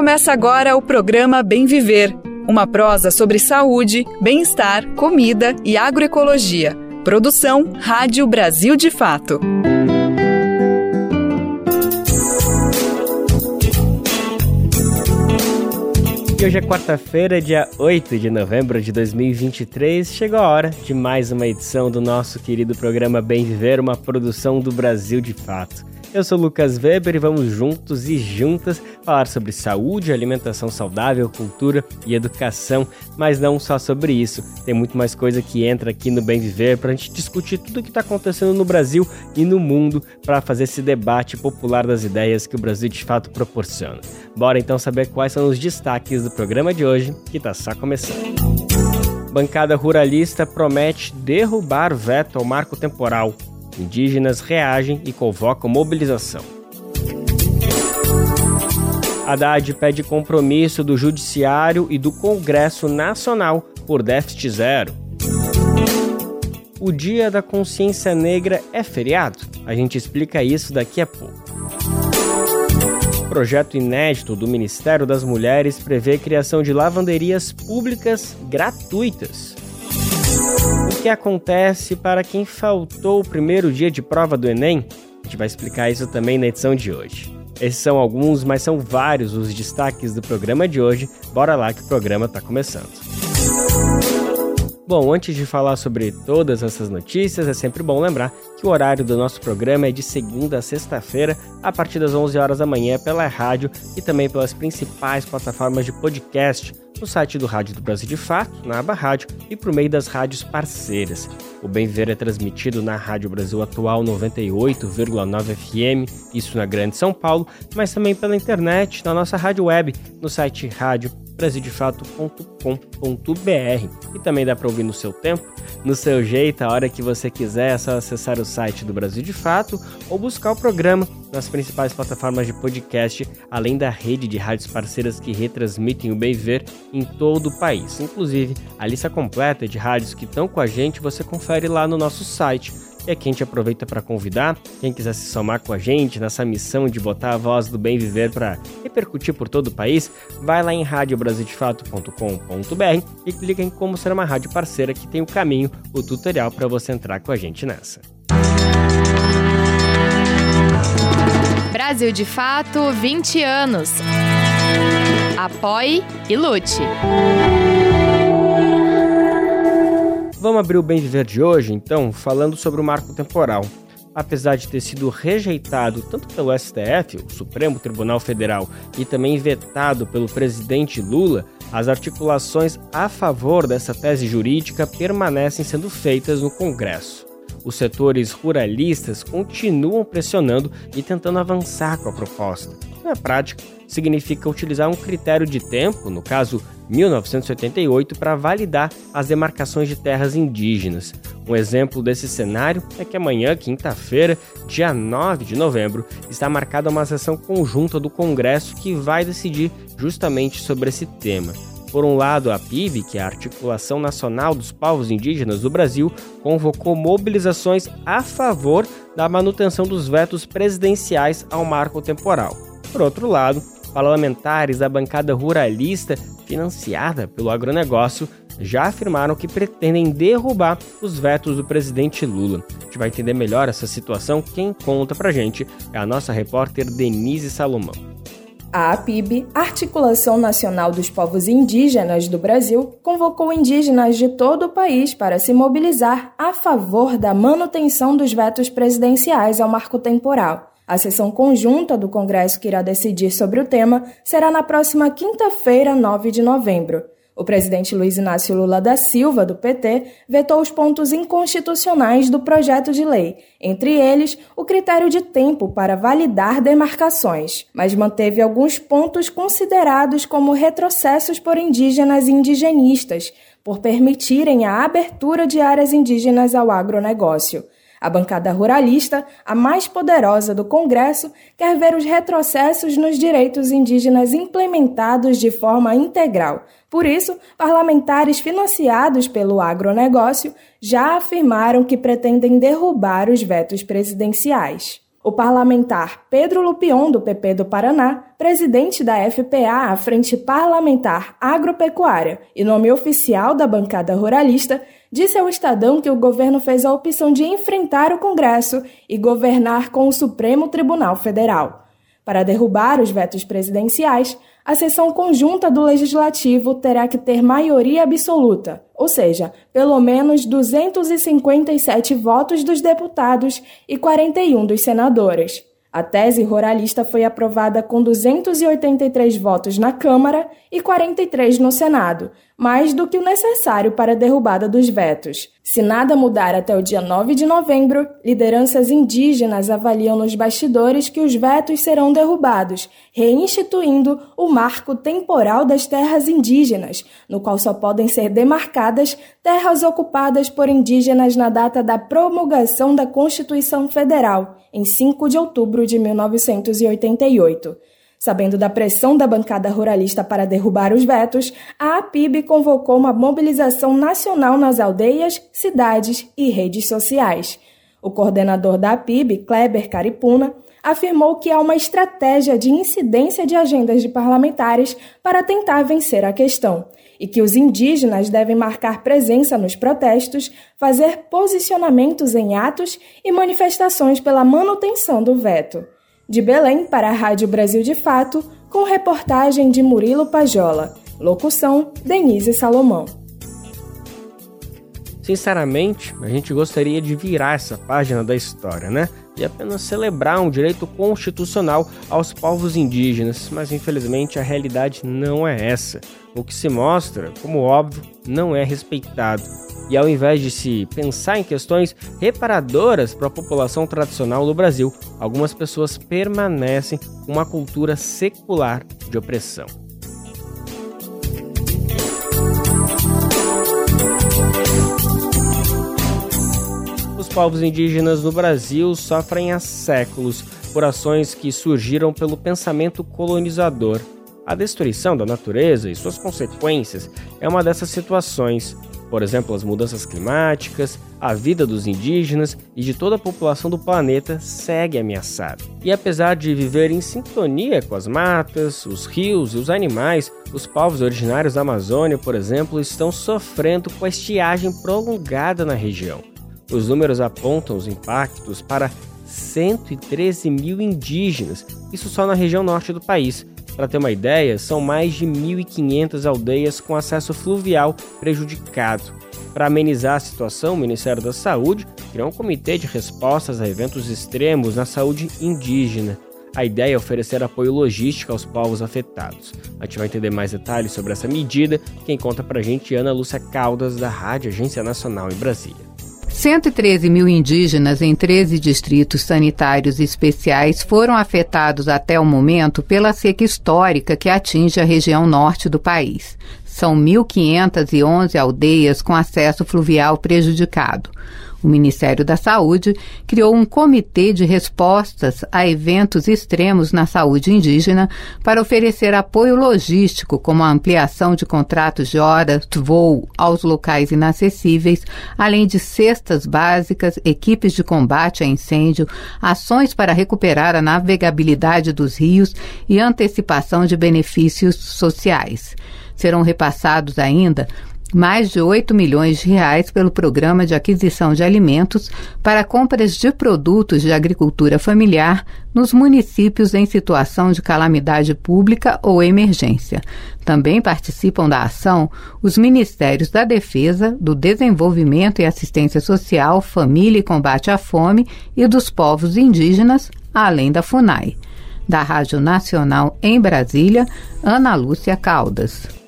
Começa agora o programa Bem Viver, uma prosa sobre saúde, bem-estar, comida e agroecologia. Produção Rádio Brasil de Fato. E hoje é quarta-feira, dia 8 de novembro de 2023. Chegou a hora de mais uma edição do nosso querido programa Bem Viver, uma produção do Brasil de Fato. Eu sou Lucas Weber e vamos juntos e juntas falar sobre saúde, alimentação saudável, cultura e educação, mas não só sobre isso. Tem muito mais coisa que entra aqui no Bem Viver para a gente discutir tudo o que está acontecendo no Brasil e no mundo para fazer esse debate popular das ideias que o Brasil de fato proporciona. Bora então saber quais são os destaques do programa de hoje, que está só começando. Bancada ruralista promete derrubar veto ao marco temporal Indígenas reagem e convocam mobilização. Haddad pede compromisso do Judiciário e do Congresso Nacional por déficit zero. O Dia da Consciência Negra é feriado? A gente explica isso daqui a pouco. Projeto inédito do Ministério das Mulheres prevê criação de lavanderias públicas gratuitas que acontece para quem faltou o primeiro dia de prova do Enem? A gente vai explicar isso também na edição de hoje. Esses são alguns, mas são vários os destaques do programa de hoje. Bora lá que o programa está começando. Bom, antes de falar sobre todas essas notícias, é sempre bom lembrar que o horário do nosso programa é de segunda a sexta-feira, a partir das 11 horas da manhã pela rádio e também pelas principais plataformas de podcast, no site do Rádio do Brasil de Fato, na aba Rádio e por meio das rádios parceiras. O Bem Ver é transmitido na Rádio Brasil Atual 98,9 FM, isso na Grande São Paulo, mas também pela internet, na nossa rádio web, no site rádio brasildefato.com.br. E também dá para ouvir no seu tempo, no seu jeito, a hora que você quiser, é só acessar o site do Brasil de Fato ou buscar o programa nas principais plataformas de podcast, além da rede de rádios parceiras que retransmitem o Bem Ver em todo o país. Inclusive, a lista completa de rádios que estão com a gente você confere lá no nosso site e aqui a gente aproveita para convidar quem quiser se somar com a gente nessa missão de botar a voz do bem viver para repercutir por todo o país, vai lá em radiobrasildefato.com.br e clica em como ser uma rádio parceira que tem o caminho, o tutorial para você entrar com a gente nessa. Brasil de Fato 20 anos. Apoie e lute. Vamos abrir o Bem Viver de hoje, então, falando sobre o marco temporal. Apesar de ter sido rejeitado tanto pelo STF, o Supremo Tribunal Federal, e também vetado pelo presidente Lula, as articulações a favor dessa tese jurídica permanecem sendo feitas no Congresso. Os setores ruralistas continuam pressionando e tentando avançar com a proposta. Na prática, significa utilizar um critério de tempo, no caso 1988, para validar as demarcações de terras indígenas. Um exemplo desse cenário é que amanhã, quinta-feira, dia 9 de novembro, está marcada uma sessão conjunta do Congresso que vai decidir justamente sobre esse tema. Por um lado, a PIB, que é a Articulação Nacional dos Povos Indígenas do Brasil, convocou mobilizações a favor da manutenção dos vetos presidenciais ao marco temporal. Por outro lado, parlamentares da bancada ruralista, financiada pelo agronegócio, já afirmaram que pretendem derrubar os vetos do presidente Lula. A gente vai entender melhor essa situação. Quem conta pra gente é a nossa repórter Denise Salomão. A APIB, Articulação Nacional dos Povos Indígenas do Brasil, convocou indígenas de todo o país para se mobilizar a favor da manutenção dos vetos presidenciais ao marco temporal. A sessão conjunta do Congresso que irá decidir sobre o tema será na próxima quinta-feira, 9 de novembro. O presidente Luiz Inácio Lula da Silva, do PT, vetou os pontos inconstitucionais do projeto de lei, entre eles o critério de tempo para validar demarcações, mas manteve alguns pontos considerados como retrocessos por indígenas e indigenistas, por permitirem a abertura de áreas indígenas ao agronegócio. A bancada ruralista, a mais poderosa do Congresso, quer ver os retrocessos nos direitos indígenas implementados de forma integral. Por isso, parlamentares financiados pelo agronegócio já afirmaram que pretendem derrubar os vetos presidenciais. O parlamentar Pedro Lupion, do PP do Paraná, presidente da FPA, a Frente Parlamentar Agropecuária, e nome oficial da bancada ruralista, disse ao Estadão que o governo fez a opção de enfrentar o Congresso e governar com o Supremo Tribunal Federal. Para derrubar os vetos presidenciais, a sessão conjunta do Legislativo terá que ter maioria absoluta, ou seja, pelo menos 257 votos dos deputados e 41 dos senadores. A tese ruralista foi aprovada com 283 votos na Câmara e 43 no Senado, mais do que o necessário para a derrubada dos vetos. Se nada mudar até o dia 9 de novembro, lideranças indígenas avaliam nos bastidores que os vetos serão derrubados, reinstituindo o marco temporal das terras indígenas, no qual só podem ser demarcadas terras ocupadas por indígenas na data da promulgação da Constituição Federal em 5 de outubro de 1988. Sabendo da pressão da bancada ruralista para derrubar os vetos, a APIB convocou uma mobilização nacional nas aldeias, cidades e redes sociais. O coordenador da APIB, Kleber Caripuna, afirmou que há uma estratégia de incidência de agendas de parlamentares para tentar vencer a questão e que os indígenas devem marcar presença nos protestos, fazer posicionamentos em atos e manifestações pela manutenção do veto. De Belém para a Rádio Brasil de Fato, com reportagem de Murilo Pajola. Locução: Denise Salomão. Sinceramente, a gente gostaria de virar essa página da história, né? E apenas celebrar um direito constitucional aos povos indígenas, mas infelizmente a realidade não é essa. O que se mostra, como óbvio, não é respeitado. E ao invés de se pensar em questões reparadoras para a população tradicional do Brasil, algumas pessoas permanecem com uma cultura secular de opressão. povos indígenas no Brasil sofrem há séculos por ações que surgiram pelo pensamento colonizador. A destruição da natureza e suas consequências é uma dessas situações. Por exemplo, as mudanças climáticas, a vida dos indígenas e de toda a população do planeta segue ameaçada. E apesar de viver em sintonia com as matas, os rios e os animais, os povos originários da Amazônia, por exemplo, estão sofrendo com a estiagem prolongada na região. Os números apontam os impactos para 113 mil indígenas, isso só na região norte do país. Para ter uma ideia, são mais de 1.500 aldeias com acesso fluvial prejudicado. Para amenizar a situação, o Ministério da Saúde criou um comitê de respostas a eventos extremos na saúde indígena. A ideia é oferecer apoio logístico aos povos afetados. A gente vai entender mais detalhes sobre essa medida. Quem conta pra gente é Ana Lúcia Caldas, da Rádio Agência Nacional em Brasília. 113 mil indígenas em 13 distritos sanitários especiais foram afetados até o momento pela seca histórica que atinge a região norte do país. São 1.511 aldeias com acesso fluvial prejudicado. O Ministério da Saúde criou um comitê de respostas a eventos extremos na saúde indígena para oferecer apoio logístico, como a ampliação de contratos de horas voo aos locais inacessíveis, além de cestas básicas, equipes de combate a incêndio, ações para recuperar a navegabilidade dos rios e antecipação de benefícios sociais. Serão repassados ainda mais de 8 milhões de reais pelo Programa de Aquisição de Alimentos para compras de produtos de agricultura familiar nos municípios em situação de calamidade pública ou emergência. Também participam da ação os Ministérios da Defesa, do Desenvolvimento e Assistência Social, Família e Combate à Fome e dos Povos Indígenas, além da FUNAI. Da Rádio Nacional em Brasília, Ana Lúcia Caldas.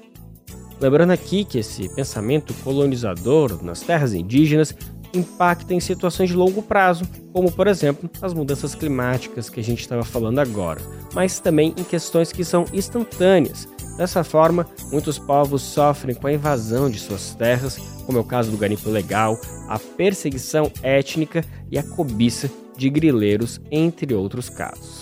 Lembrando aqui que esse pensamento colonizador nas terras indígenas impacta em situações de longo prazo, como por exemplo as mudanças climáticas que a gente estava falando agora, mas também em questões que são instantâneas. Dessa forma, muitos povos sofrem com a invasão de suas terras, como é o caso do garimpo legal, a perseguição étnica e a cobiça de grileiros, entre outros casos.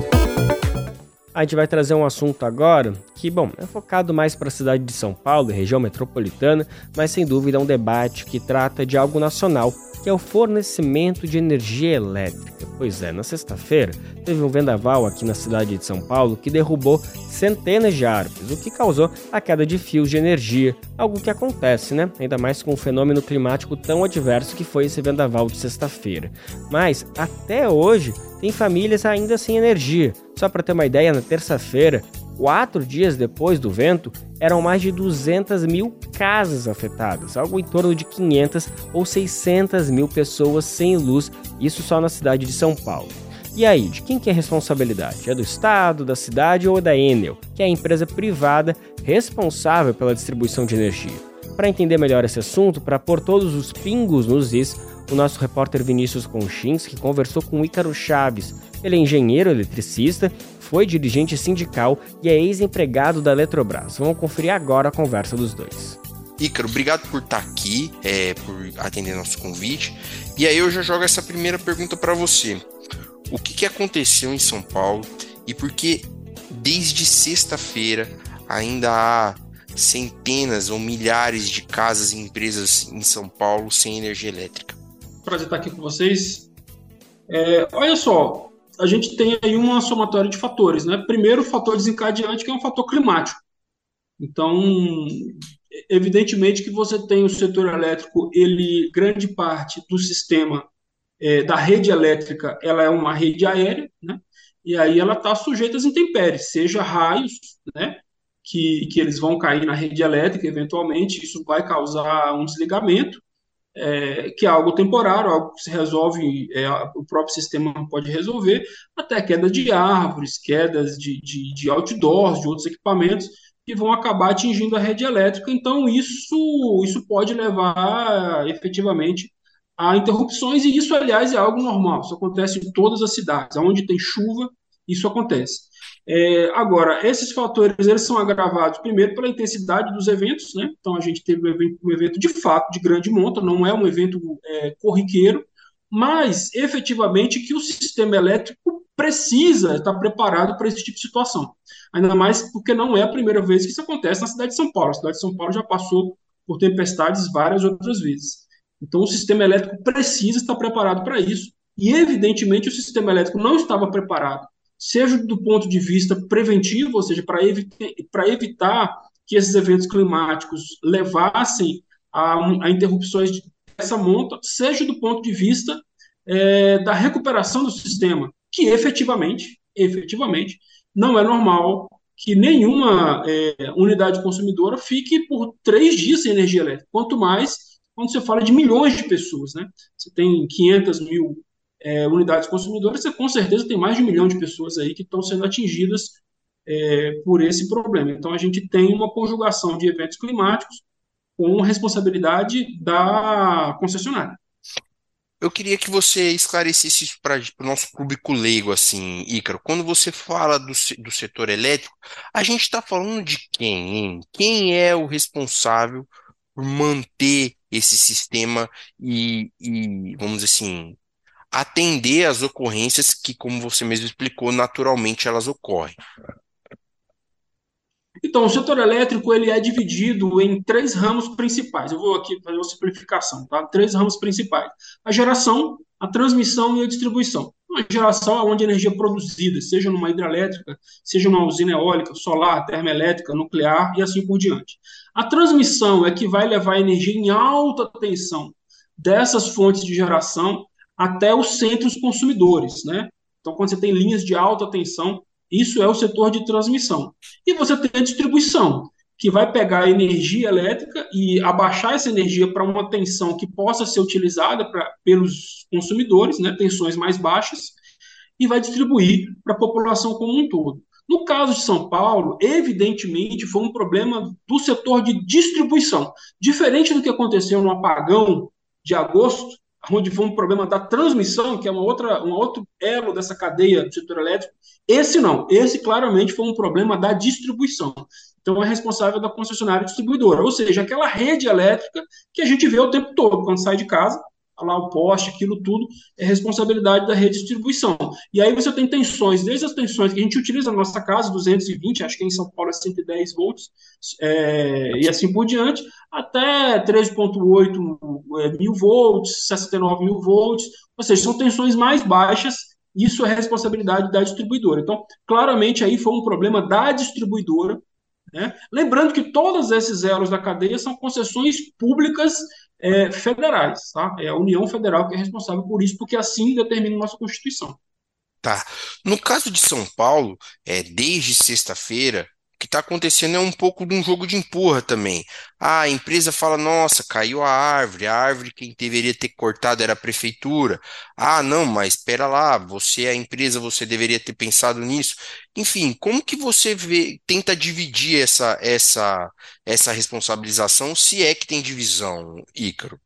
A gente vai trazer um assunto agora que, bom, é focado mais para a cidade de São Paulo e região metropolitana, mas sem dúvida é um debate que trata de algo nacional, que é o fornecimento de energia elétrica. Pois é, na sexta-feira teve um vendaval aqui na cidade de São Paulo que derrubou centenas de árvores, o que causou a queda de fios de energia, algo que acontece, né? Ainda mais com um fenômeno climático tão adverso que foi esse vendaval de sexta-feira. Mas até hoje tem famílias ainda sem energia. Só para ter uma ideia, na terça-feira, quatro dias depois do vento, eram mais de 200 mil casas afetadas, algo em torno de 500 ou 600 mil pessoas sem luz, isso só na cidade de São Paulo. E aí, de quem que é a responsabilidade? É do Estado, da cidade ou da Enel, que é a empresa privada responsável pela distribuição de energia? Para entender melhor esse assunto, para pôr todos os pingos nos is, o nosso repórter Vinícius Conchinski conversou com Ícaro Chaves. Ele é engenheiro eletricista, foi dirigente sindical e é ex-empregado da Eletrobras. Vamos conferir agora a conversa dos dois. Ícaro, obrigado por estar aqui, é, por atender nosso convite. E aí eu já jogo essa primeira pergunta para você. O que, que aconteceu em São Paulo e por que desde sexta-feira ainda há centenas ou milhares de casas e empresas em São Paulo sem energia elétrica? prazer estar aqui com vocês. É, olha só, a gente tem aí uma somatória de fatores, né? Primeiro, o fator desencadeante, que é um fator climático. Então, evidentemente que você tem o setor elétrico, ele grande parte do sistema é, da rede elétrica, ela é uma rede aérea, né? E aí ela está sujeita às intempéries, seja raios, né? Que, que eles vão cair na rede elétrica, eventualmente, isso vai causar um desligamento, é, que é algo temporário, algo que se resolve, é, o próprio sistema pode resolver, até queda de árvores, quedas de, de, de outdoors, de outros equipamentos, que vão acabar atingindo a rede elétrica. Então, isso, isso pode levar efetivamente a interrupções, e isso, aliás, é algo normal. Isso acontece em todas as cidades. Onde tem chuva, isso acontece. É, agora, esses fatores eles são agravados primeiro pela intensidade dos eventos, né? Então a gente teve um evento, um evento de fato de grande monta, não é um evento é, corriqueiro, mas efetivamente que o sistema elétrico precisa estar preparado para esse tipo de situação. Ainda mais porque não é a primeira vez que isso acontece na cidade de São Paulo. A cidade de São Paulo já passou por tempestades várias outras vezes. Então o sistema elétrico precisa estar preparado para isso. E evidentemente o sistema elétrico não estava preparado seja do ponto de vista preventivo, ou seja, para evitar, evitar que esses eventos climáticos levassem a, a interrupções dessa monta, seja do ponto de vista é, da recuperação do sistema, que efetivamente, efetivamente, não é normal que nenhuma é, unidade consumidora fique por três dias sem energia elétrica, quanto mais quando você fala de milhões de pessoas, né? Você tem 500 mil é, unidades consumidoras, você com certeza tem mais de um milhão de pessoas aí que estão sendo atingidas é, por esse problema. Então, a gente tem uma conjugação de eventos climáticos com responsabilidade da concessionária. Eu queria que você esclarecesse isso para o nosso público leigo, assim, Ícaro. Quando você fala do, do setor elétrico, a gente está falando de quem? Hein? Quem é o responsável por manter esse sistema e, e, vamos dizer assim, atender às ocorrências que, como você mesmo explicou, naturalmente elas ocorrem. Então, o setor elétrico ele é dividido em três ramos principais. Eu vou aqui fazer uma simplificação, tá? Três ramos principais: a geração, a transmissão e a distribuição. A geração é onde a energia é produzida, seja numa hidrelétrica, seja numa usina eólica, solar, termoelétrica, nuclear e assim por diante. A transmissão é que vai levar a energia em alta tensão dessas fontes de geração até os centros consumidores, né? Então, quando você tem linhas de alta tensão, isso é o setor de transmissão. E você tem a distribuição, que vai pegar a energia elétrica e abaixar essa energia para uma tensão que possa ser utilizada pra, pelos consumidores, né, tensões mais baixas, e vai distribuir para a população como um todo. No caso de São Paulo, evidentemente foi um problema do setor de distribuição. Diferente do que aconteceu no apagão de agosto, onde foi um problema da transmissão, que é uma outra, um outro elo dessa cadeia do setor elétrico, esse não. Esse claramente foi um problema da distribuição. Então é responsável da concessionária distribuidora, ou seja, aquela rede elétrica que a gente vê o tempo todo quando sai de casa, lá o poste, aquilo tudo, é responsabilidade da rede de distribuição. E aí você tem tensões, desde as tensões que a gente utiliza na nossa casa, 220, acho que em São Paulo é 110 volts, é, e assim por diante, até 13.8 é, mil volts, 69 mil volts, ou seja, são tensões mais baixas, isso é responsabilidade da distribuidora. Então, claramente aí foi um problema da distribuidora, né? Lembrando que todos esses elos da cadeia são concessões públicas é, federais, tá? É a União Federal que é responsável por isso, porque assim determina a nossa Constituição. Tá. No caso de São Paulo, é, desde sexta-feira, que está acontecendo é um pouco de um jogo de empurra também. Ah, a empresa fala: nossa, caiu a árvore, a árvore quem deveria ter cortado era a prefeitura. Ah, não, mas espera lá, você é a empresa, você deveria ter pensado nisso. Enfim, como que você vê, tenta dividir essa, essa, essa responsabilização, se é que tem divisão, Ícaro?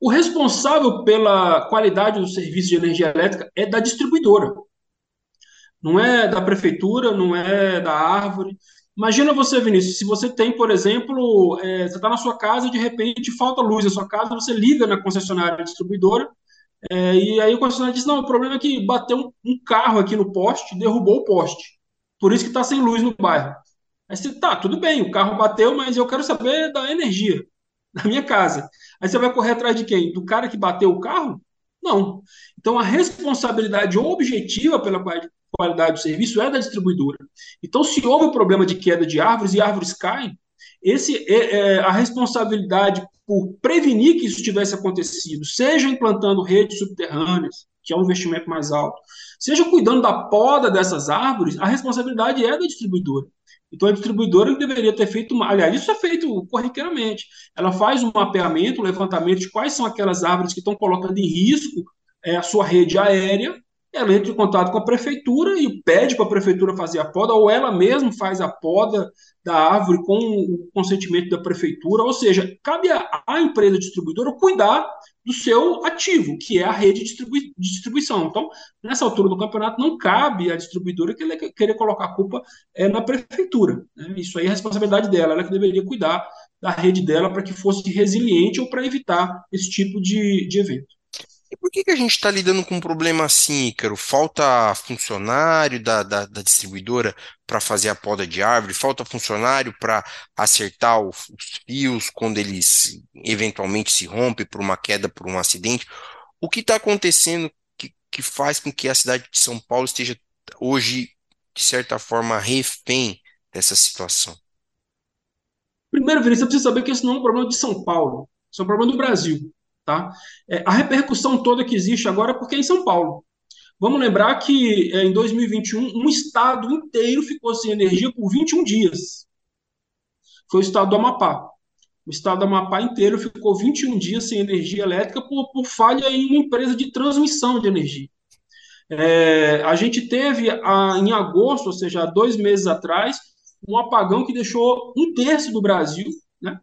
O responsável pela qualidade do serviço de energia elétrica é da distribuidora. Não é da prefeitura, não é da árvore. Imagina você, Vinícius, se você tem, por exemplo, é, você está na sua casa e de repente falta luz na sua casa, você liga na concessionária distribuidora, é, e aí o concessionário diz: não, o problema é que bateu um, um carro aqui no poste, derrubou o poste. Por isso que está sem luz no bairro. Aí você, tá, tudo bem, o carro bateu, mas eu quero saber da energia na minha casa. Aí você vai correr atrás de quem? Do cara que bateu o carro? Não. Então a responsabilidade objetiva pela qualidade do serviço é da distribuidora. Então, se houve um problema de queda de árvores e árvores caem, esse é, é, a responsabilidade por prevenir que isso tivesse acontecido, seja implantando redes subterrâneas, que é um investimento mais alto, seja cuidando da poda dessas árvores, a responsabilidade é da distribuidora. Então, a distribuidora deveria ter feito, aliás, isso é feito corriqueiramente. Ela faz um mapeamento, um levantamento de quais são aquelas árvores que estão colocando em risco é, a sua rede aérea, ela entra em contato com a prefeitura e pede para a prefeitura fazer a poda, ou ela mesma faz a poda da árvore com o consentimento da prefeitura, ou seja, cabe à empresa distribuidora cuidar do seu ativo, que é a rede de distribuição. Então, nessa altura do campeonato, não cabe à distribuidora querer colocar a culpa é, na prefeitura. Né? Isso aí é responsabilidade dela, ela que deveria cuidar da rede dela para que fosse resiliente ou para evitar esse tipo de, de evento. E por que que a gente está lidando com um problema assim, Ícaro? Falta funcionário da, da, da distribuidora para fazer a poda de árvore, falta funcionário para acertar os fios quando eles eventualmente se rompem por uma queda, por um acidente. O que está acontecendo que, que faz com que a cidade de São Paulo esteja hoje, de certa forma, refém dessa situação? Primeiro, Vinícius, você precisa saber que isso não é um problema de São Paulo, isso é um problema do Brasil. Tá? É, a repercussão toda que existe agora é porque é em São Paulo. Vamos lembrar que é, em 2021 um estado inteiro ficou sem energia por 21 dias. Foi o estado do Amapá. O estado do Amapá inteiro ficou 21 dias sem energia elétrica por, por falha em uma empresa de transmissão de energia. É, a gente teve a, em agosto, ou seja, há dois meses atrás, um apagão que deixou um terço do Brasil né,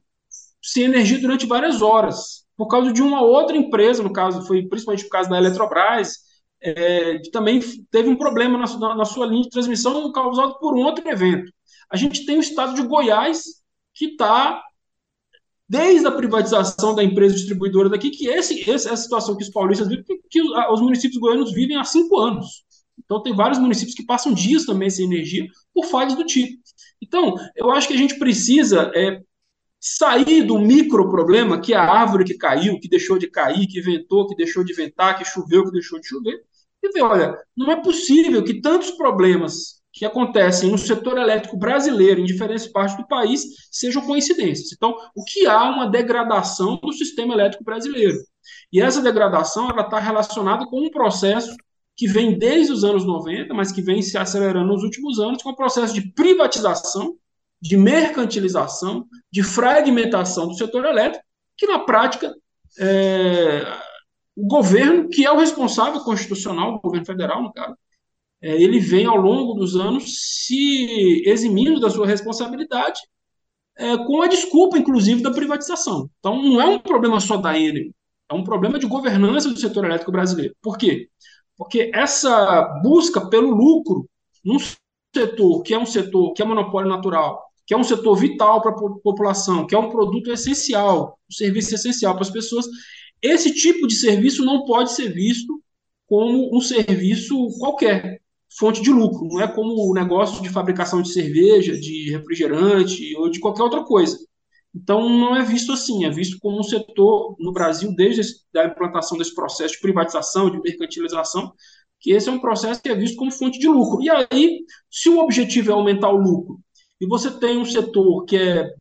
sem energia durante várias horas por causa de uma outra empresa, no caso, foi principalmente por causa da Eletrobras, é, que também teve um problema na, na, sua linha de transmissão causado por um outro evento. A gente tem o estado de Goiás, que está, desde a privatização da empresa distribuidora daqui, que esse, essa situação que os paulistas vivem, que, os municípios goianos vivem há cinco anos. Então, tem vários municípios que passam dias também sem energia por falhas do tipo. Então, eu acho que a gente precisa é, sair do micro problema, que é a árvore que caiu, que deixou de cair, que ventou, que deixou de ventar, que choveu, que deixou de chover, e ver, olha, não é possível que tantos problemas que acontecem no setor elétrico brasileiro, em diferentes partes do país, sejam coincidências. Então, o que há uma degradação do sistema elétrico brasileiro. E essa degradação está relacionada com um processo que vem desde os anos 90, mas que vem se acelerando nos últimos anos, com o processo de privatização de mercantilização, de fragmentação do setor elétrico, que na prática é, o governo, que é o responsável constitucional, o governo federal, no caso, é, ele vem ao longo dos anos se eximindo da sua responsabilidade é, com a desculpa, inclusive, da privatização. Então, não é um problema só da Enel, é um problema de governança do setor elétrico brasileiro. Por quê? Porque essa busca pelo lucro num setor que é um setor que é monopólio natural, que é um setor vital para a população, que é um produto essencial, um serviço essencial para as pessoas, esse tipo de serviço não pode ser visto como um serviço qualquer, fonte de lucro, não é como o negócio de fabricação de cerveja, de refrigerante ou de qualquer outra coisa. Então, não é visto assim, é visto como um setor no Brasil, desde a implantação desse processo de privatização, de mercantilização, que esse é um processo que é visto como fonte de lucro. E aí, se o objetivo é aumentar o lucro, e você tem um setor que é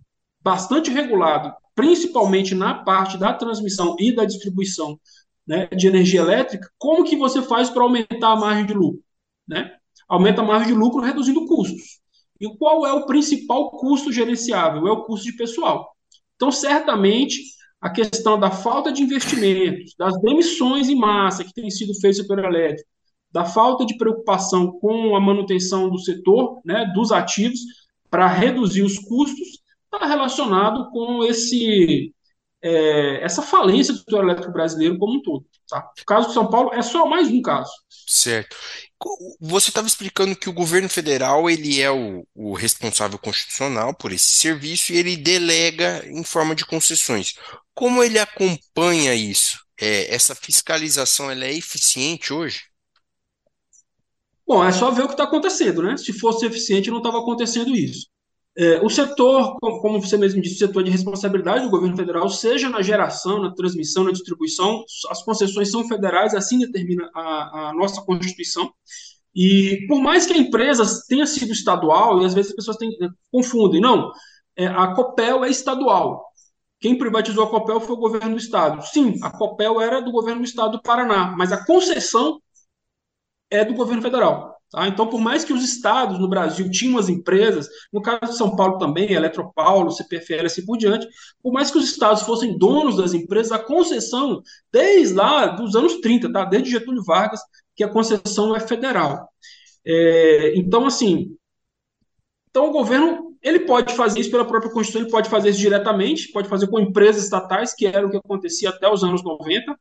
bastante regulado, principalmente na parte da transmissão e da distribuição né, de energia elétrica, como que você faz para aumentar a margem de lucro? Né? Aumenta a margem de lucro reduzindo custos. E qual é o principal custo gerenciável? É o custo de pessoal. Então, certamente, a questão da falta de investimentos, das demissões em massa que tem sido feita no setor elétrico, da falta de preocupação com a manutenção do setor, né, dos ativos, para reduzir os custos, está relacionado com esse, é, essa falência do setor elétrico brasileiro como um todo. Tá? O caso de São Paulo é só mais um caso. Certo. Você estava explicando que o governo federal ele é o, o, responsável constitucional por esse serviço e ele delega em forma de concessões. Como ele acompanha isso? É, essa fiscalização ela é eficiente hoje? Bom, é só ver o que está acontecendo, né? Se fosse eficiente, não estava acontecendo isso. É, o setor, como você mesmo disse, o setor de responsabilidade do governo federal, seja na geração, na transmissão, na distribuição, as concessões são federais, assim determina a, a nossa Constituição. E por mais que a empresa tenha sido estadual, e às vezes as pessoas têm, confundem, não, é, a Copel é estadual. Quem privatizou a Copel foi o governo do estado. Sim, a Copel era do governo do estado do Paraná, mas a concessão é do governo federal. Tá? Então, por mais que os estados no Brasil tinham as empresas, no caso de São Paulo também, Eletropaulo, CPFL, assim por diante, por mais que os estados fossem donos das empresas, a concessão, desde lá dos anos 30, tá? desde Getúlio Vargas, que a concessão é federal. É, então, assim, então o governo ele pode fazer isso pela própria Constituição, ele pode fazer isso diretamente, pode fazer com empresas estatais, que era o que acontecia até os anos 90,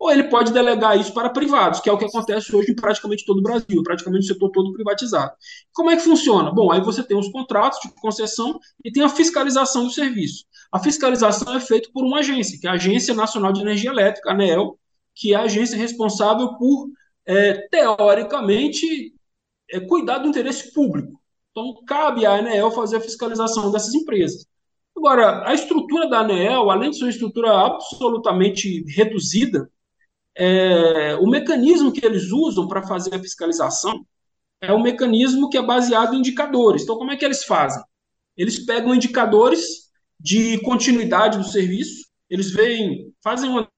ou ele pode delegar isso para privados, que é o que acontece hoje em praticamente todo o Brasil, praticamente o setor todo privatizado. Como é que funciona? Bom, aí você tem os contratos de concessão e tem a fiscalização do serviço. A fiscalização é feita por uma agência, que é a Agência Nacional de Energia Elétrica, ANEEL, que é a agência responsável por, é, teoricamente, é, cuidar do interesse público. Então, cabe à ANEEL fazer a fiscalização dessas empresas. Agora, a estrutura da ANEEL, além de ser uma estrutura absolutamente reduzida, é, o mecanismo que eles usam para fazer a fiscalização é um mecanismo que é baseado em indicadores. Então, como é que eles fazem? Eles pegam indicadores de continuidade do serviço, eles veem, fazem uma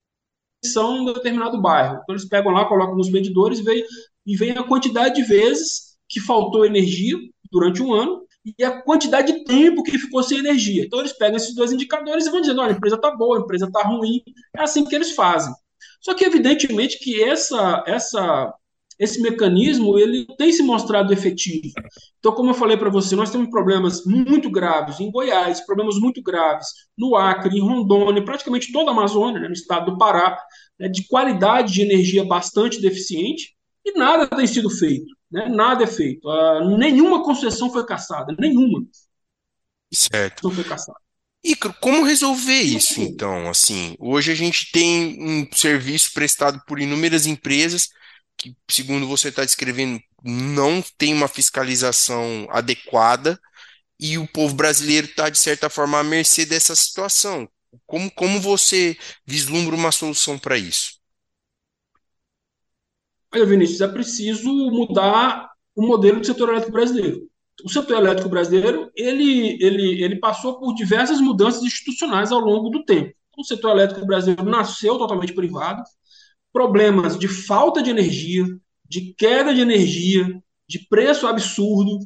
medição em um determinado bairro. Então, eles pegam lá, colocam nos medidores veem, e veem a quantidade de vezes que faltou energia durante um ano e a quantidade de tempo que ficou sem energia. Então, eles pegam esses dois indicadores e vão dizendo: olha, a empresa está boa, a empresa está ruim. É assim que eles fazem. Só que, evidentemente, que essa, essa, esse mecanismo ele tem se mostrado efetivo. Então, como eu falei para você, nós temos problemas muito graves em Goiás, problemas muito graves no Acre, em Rondônia, praticamente toda a Amazônia, né, no estado do Pará, né, de qualidade de energia bastante deficiente, e nada tem sido feito. Né, nada é feito. Uh, nenhuma concessão foi caçada, nenhuma. Certo. Não foi caçada. Icaro, como resolver isso, então? Assim, hoje a gente tem um serviço prestado por inúmeras empresas que, segundo você está descrevendo, não tem uma fiscalização adequada e o povo brasileiro está, de certa forma, à mercê dessa situação. Como, como você vislumbra uma solução para isso? Olha, Vinícius, é preciso mudar o modelo do setor elétrico brasileiro o setor elétrico brasileiro ele, ele, ele passou por diversas mudanças institucionais ao longo do tempo. O setor elétrico brasileiro nasceu totalmente privado, problemas de falta de energia, de queda de energia, de preço absurdo,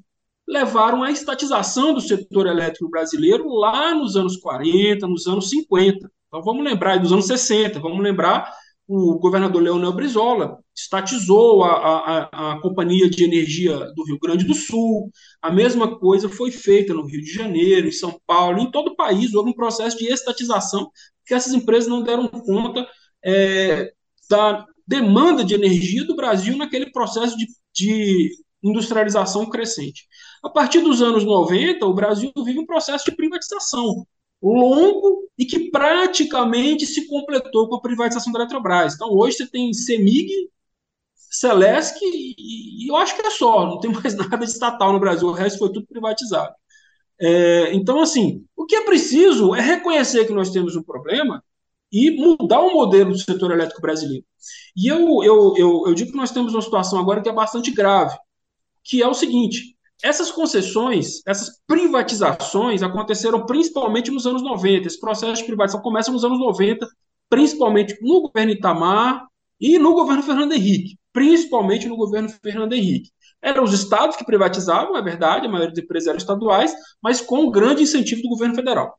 levaram à estatização do setor elétrico brasileiro lá nos anos 40, nos anos 50. Então vamos lembrar dos anos 60, vamos lembrar o governador Leonel Brizola estatizou a, a, a, Companhia de Energia do Rio Grande do Sul. A mesma coisa foi feita no Rio de Janeiro, em São Paulo, em todo o país. Houve um processo de estatização que essas empresas não deram conta é, da demanda de energia do Brasil naquele processo de, de industrialização crescente. A partir dos anos 90, o Brasil vive um processo de privatização longo e que praticamente se completou com a privatização da Eletrobras. Então, hoje você tem CEMIG, Celesc e, e eu acho que é só, não tem mais nada de estatal no Brasil, o resto foi tudo privatizado. É, então, assim, o que é preciso é reconhecer que nós temos um problema e mudar o modelo do setor elétrico brasileiro. E eu, eu, eu, eu digo que nós temos uma situação agora que é bastante grave, que é o seguinte: essas concessões, essas privatizações aconteceram principalmente nos anos 90. Esse processo de privatização começa nos anos 90, principalmente no governo Itamar e no governo Fernando Henrique, principalmente no governo Fernando Henrique. Eram os estados que privatizavam, é verdade, a maioria das empresas eram estaduais, mas com grande incentivo do governo federal.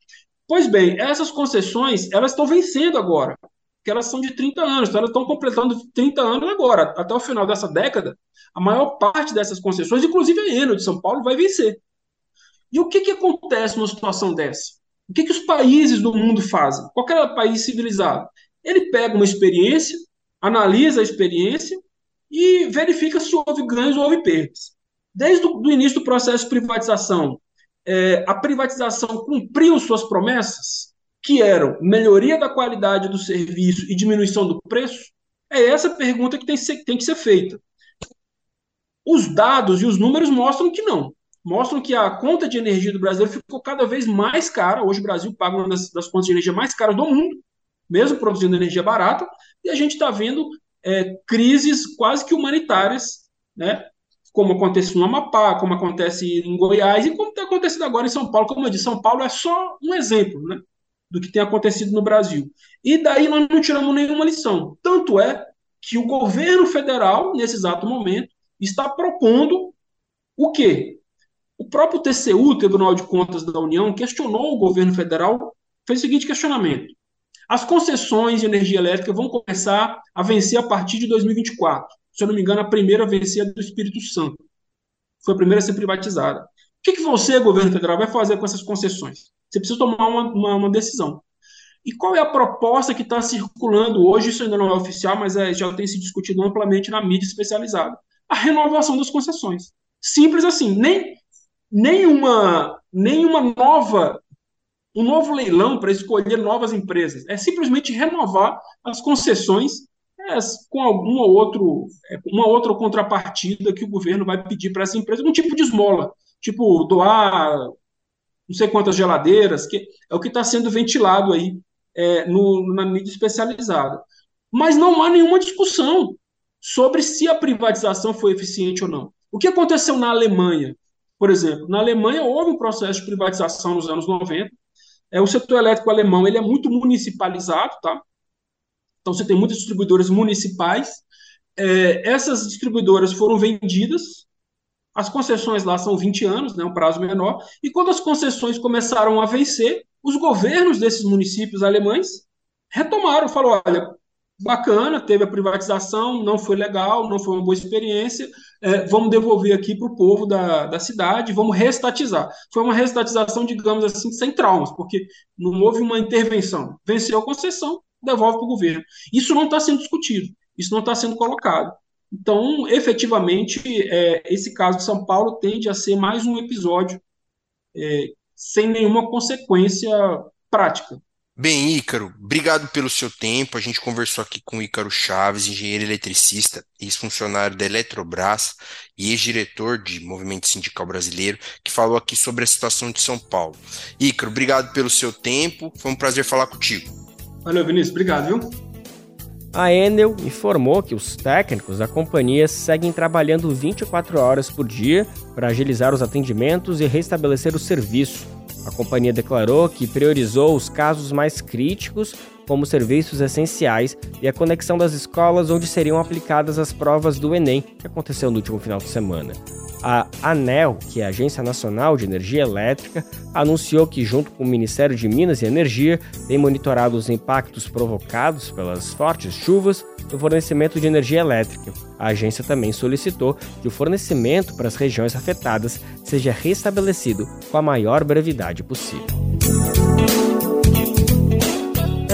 Pois bem, essas concessões, elas estão vencendo agora, porque elas são de 30 anos, então elas estão completando 30 anos agora. Até o final dessa década, a maior parte dessas concessões, inclusive a Enel de São Paulo, vai vencer. E o que, que acontece numa situação dessa? O que, que os países do mundo fazem? Qualquer país civilizado. Ele pega uma experiência, analisa a experiência e verifica se houve ganhos ou houve perdas. Desde o início do processo de privatização, é, a privatização cumpriu suas promessas, que eram melhoria da qualidade do serviço e diminuição do preço? É essa pergunta que tem, tem que ser feita. Os dados e os números mostram que não. Mostram que a conta de energia do Brasil ficou cada vez mais cara. Hoje o Brasil paga uma das, das contas de energia mais caras do mundo, mesmo produzindo energia barata, e a gente está vendo é, crises quase que humanitárias, né? como acontece no Amapá, como acontece em Goiás e como está acontecendo agora em São Paulo. Como eu disse, São Paulo é só um exemplo né, do que tem acontecido no Brasil. E daí nós não tiramos nenhuma lição. Tanto é que o governo federal, nesse exato momento, está propondo o quê? O próprio TCU, Tribunal de Contas da União, questionou o governo federal, fez o seguinte questionamento. As concessões de energia elétrica vão começar a vencer a partir de 2024. Se eu não me engano, a primeira a vencer é do Espírito Santo. Foi a primeira a ser privatizada. O que, que você, governo federal, vai fazer com essas concessões? Você precisa tomar uma, uma, uma decisão. E qual é a proposta que está circulando hoje? Isso ainda não é oficial, mas é, já tem se discutido amplamente na mídia especializada a renovação das concessões. Simples assim, nem nenhuma nenhuma nova um novo leilão para escolher novas empresas. É simplesmente renovar as concessões é, com alguma outro, é, uma outra contrapartida que o governo vai pedir para essa empresa, um tipo de esmola, tipo doar não sei quantas geladeiras, que é o que está sendo ventilado aí é, no, na mídia especializada. Mas não há nenhuma discussão sobre se a privatização foi eficiente ou não. O que aconteceu na Alemanha? Por exemplo, na Alemanha houve um processo de privatização nos anos 90. É, o setor elétrico alemão ele é muito municipalizado, tá? Então você tem muitas distribuidoras municipais. É, essas distribuidoras foram vendidas. As concessões lá são 20 anos, né, um prazo menor. E quando as concessões começaram a vencer, os governos desses municípios alemães retomaram, falou, olha, bacana, teve a privatização, não foi legal, não foi uma boa experiência, é, vamos devolver aqui para o povo da, da cidade, vamos restatizar. Foi uma restatização, digamos assim, sem traumas, porque não houve uma intervenção. Venceu a concessão, devolve para o governo. Isso não está sendo discutido, isso não está sendo colocado. Então, efetivamente, é, esse caso de São Paulo tende a ser mais um episódio é, sem nenhuma consequência prática. Bem, Ícaro, obrigado pelo seu tempo. A gente conversou aqui com Ícaro Chaves, engenheiro eletricista, ex-funcionário da Eletrobras e ex-diretor de Movimento Sindical Brasileiro, que falou aqui sobre a situação de São Paulo. Ícaro, obrigado pelo seu tempo. Foi um prazer falar contigo. Valeu, Vinícius. Obrigado, viu? A Enel informou que os técnicos da companhia seguem trabalhando 24 horas por dia para agilizar os atendimentos e restabelecer o serviço. A companhia declarou que priorizou os casos mais críticos, como serviços essenciais e a conexão das escolas onde seriam aplicadas as provas do Enem, que aconteceu no último final de semana. A ANEL, que é a Agência Nacional de Energia Elétrica, anunciou que, junto com o Ministério de Minas e Energia, tem monitorado os impactos provocados pelas fortes chuvas no fornecimento de energia elétrica. A agência também solicitou que o fornecimento para as regiões afetadas seja restabelecido com a maior brevidade possível.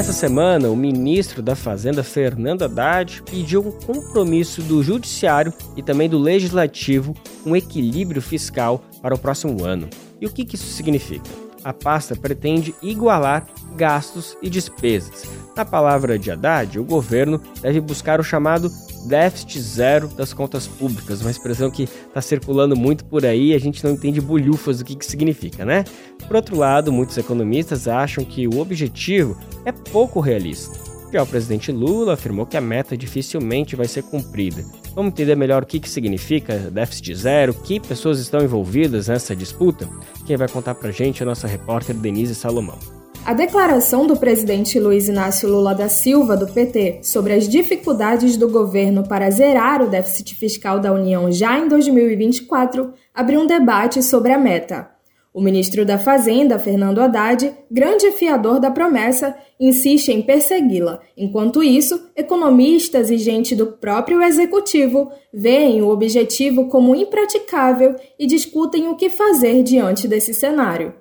Nessa semana, o ministro da Fazenda, Fernando Haddad, pediu um compromisso do Judiciário e também do Legislativo, um equilíbrio fiscal para o próximo ano. E o que isso significa? A pasta pretende igualar gastos e despesas. Na palavra de Haddad, o governo deve buscar o chamado déficit zero das contas públicas, uma expressão que está circulando muito por aí e a gente não entende bolhufas do que, que significa, né? Por outro lado, muitos economistas acham que o objetivo é pouco realista. Já o presidente Lula afirmou que a meta dificilmente vai ser cumprida. Vamos entender melhor o que, que significa déficit zero, que pessoas estão envolvidas nessa disputa? Quem vai contar pra gente é a nossa repórter Denise Salomão. A declaração do presidente Luiz Inácio Lula da Silva, do PT, sobre as dificuldades do governo para zerar o déficit fiscal da União já em 2024 abriu um debate sobre a meta. O ministro da Fazenda, Fernando Haddad, grande fiador da promessa, insiste em persegui-la. Enquanto isso, economistas e gente do próprio executivo veem o objetivo como impraticável e discutem o que fazer diante desse cenário.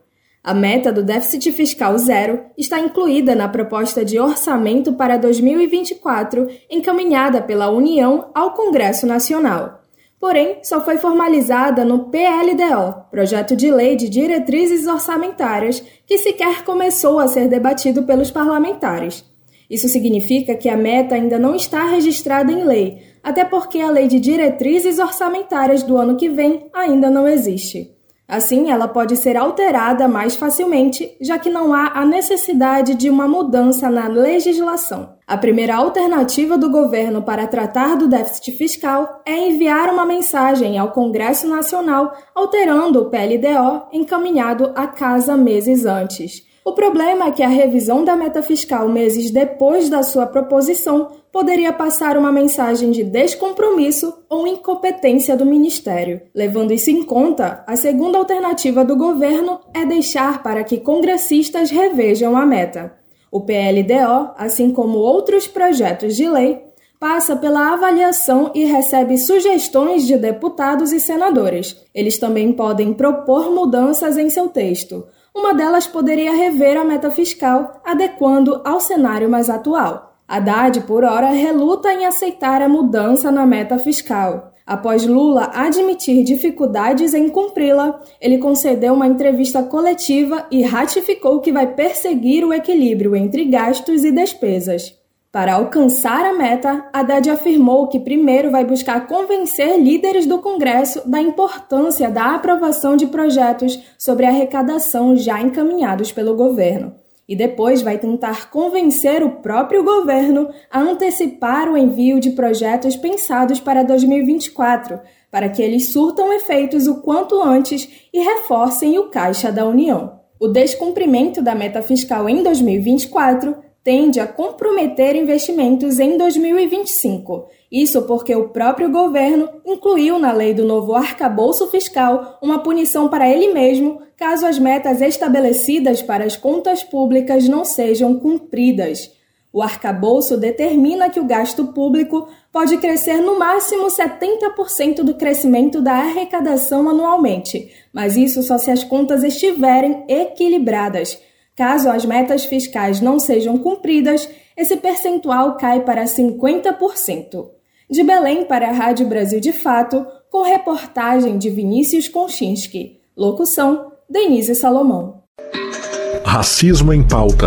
A meta do déficit fiscal zero está incluída na proposta de orçamento para 2024 encaminhada pela União ao Congresso Nacional. Porém, só foi formalizada no PLDO, Projeto de Lei de Diretrizes Orçamentárias, que sequer começou a ser debatido pelos parlamentares. Isso significa que a meta ainda não está registrada em lei, até porque a Lei de Diretrizes Orçamentárias do ano que vem ainda não existe. Assim, ela pode ser alterada mais facilmente, já que não há a necessidade de uma mudança na legislação. A primeira alternativa do governo para tratar do déficit fiscal é enviar uma mensagem ao Congresso Nacional alterando o PLDO encaminhado à casa meses antes. O problema é que a revisão da meta fiscal meses depois da sua proposição poderia passar uma mensagem de descompromisso ou incompetência do Ministério. Levando isso em conta, a segunda alternativa do governo é deixar para que congressistas revejam a meta. O PLDO, assim como outros projetos de lei, passa pela avaliação e recebe sugestões de deputados e senadores. Eles também podem propor mudanças em seu texto. Uma delas poderia rever a meta fiscal, adequando ao cenário mais atual. Haddad, por hora, reluta em aceitar a mudança na meta fiscal. Após Lula admitir dificuldades em cumpri-la, ele concedeu uma entrevista coletiva e ratificou que vai perseguir o equilíbrio entre gastos e despesas. Para alcançar a meta, Haddad afirmou que primeiro vai buscar convencer líderes do Congresso da importância da aprovação de projetos sobre arrecadação já encaminhados pelo governo. E depois vai tentar convencer o próprio governo a antecipar o envio de projetos pensados para 2024, para que eles surtam efeitos o quanto antes e reforcem o caixa da União. O descumprimento da meta fiscal em 2024 tende a comprometer investimentos em 2025. Isso porque o próprio governo incluiu na lei do novo arcabouço fiscal uma punição para ele mesmo caso as metas estabelecidas para as contas públicas não sejam cumpridas. O arcabouço determina que o gasto público pode crescer no máximo 70% do crescimento da arrecadação anualmente, mas isso só se as contas estiverem equilibradas. Caso as metas fiscais não sejam cumpridas, esse percentual cai para 50%. De Belém para a Rádio Brasil de Fato, com reportagem de Vinícius Konchinski. Locução: Denise Salomão. Racismo em pauta.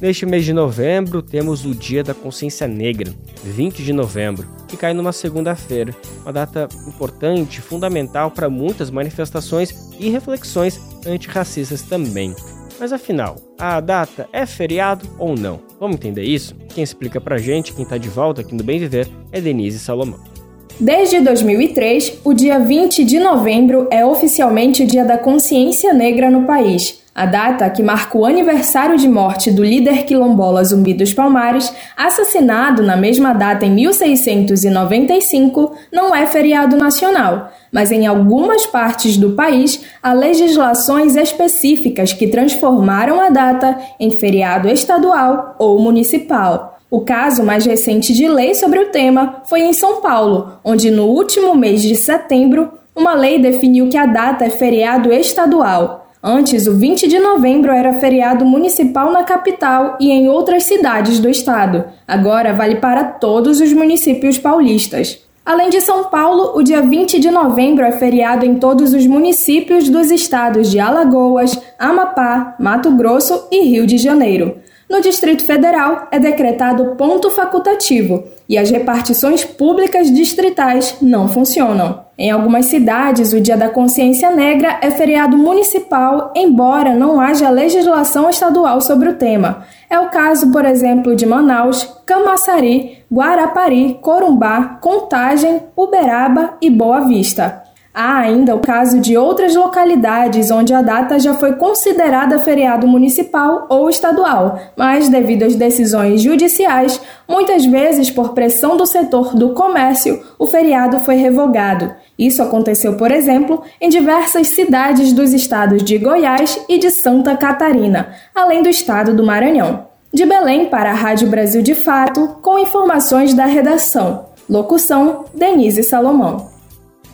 Neste mês de novembro, temos o Dia da Consciência Negra, 20 de novembro, que cai numa segunda-feira, uma data importante, fundamental para muitas manifestações e reflexões antirracistas também. Mas afinal, a data é feriado ou não? Vamos entender isso? Quem explica pra gente, quem tá de volta aqui no Bem Viver, é Denise Salomão. Desde 2003, o dia 20 de novembro é oficialmente o Dia da Consciência Negra no país. A data que marca o aniversário de morte do líder quilombola Zumbi dos Palmares, assassinado na mesma data em 1695, não é feriado nacional, mas em algumas partes do país há legislações específicas que transformaram a data em feriado estadual ou municipal. O caso mais recente de lei sobre o tema foi em São Paulo, onde no último mês de setembro, uma lei definiu que a data é feriado estadual. Antes, o 20 de novembro era feriado municipal na capital e em outras cidades do estado. Agora vale para todos os municípios paulistas. Além de São Paulo, o dia 20 de novembro é feriado em todos os municípios dos estados de Alagoas, Amapá, Mato Grosso e Rio de Janeiro. No Distrito Federal é decretado ponto facultativo e as repartições públicas distritais não funcionam. Em algumas cidades, o Dia da Consciência Negra é feriado municipal, embora não haja legislação estadual sobre o tema. É o caso, por exemplo, de Manaus, Camaçari, Guarapari, Corumbá, Contagem, Uberaba e Boa Vista. Há ainda o caso de outras localidades onde a data já foi considerada feriado municipal ou estadual, mas devido às decisões judiciais, muitas vezes por pressão do setor do comércio, o feriado foi revogado. Isso aconteceu, por exemplo, em diversas cidades dos estados de Goiás e de Santa Catarina, além do estado do Maranhão. De Belém para a Rádio Brasil de Fato, com informações da redação. Locução: Denise Salomão.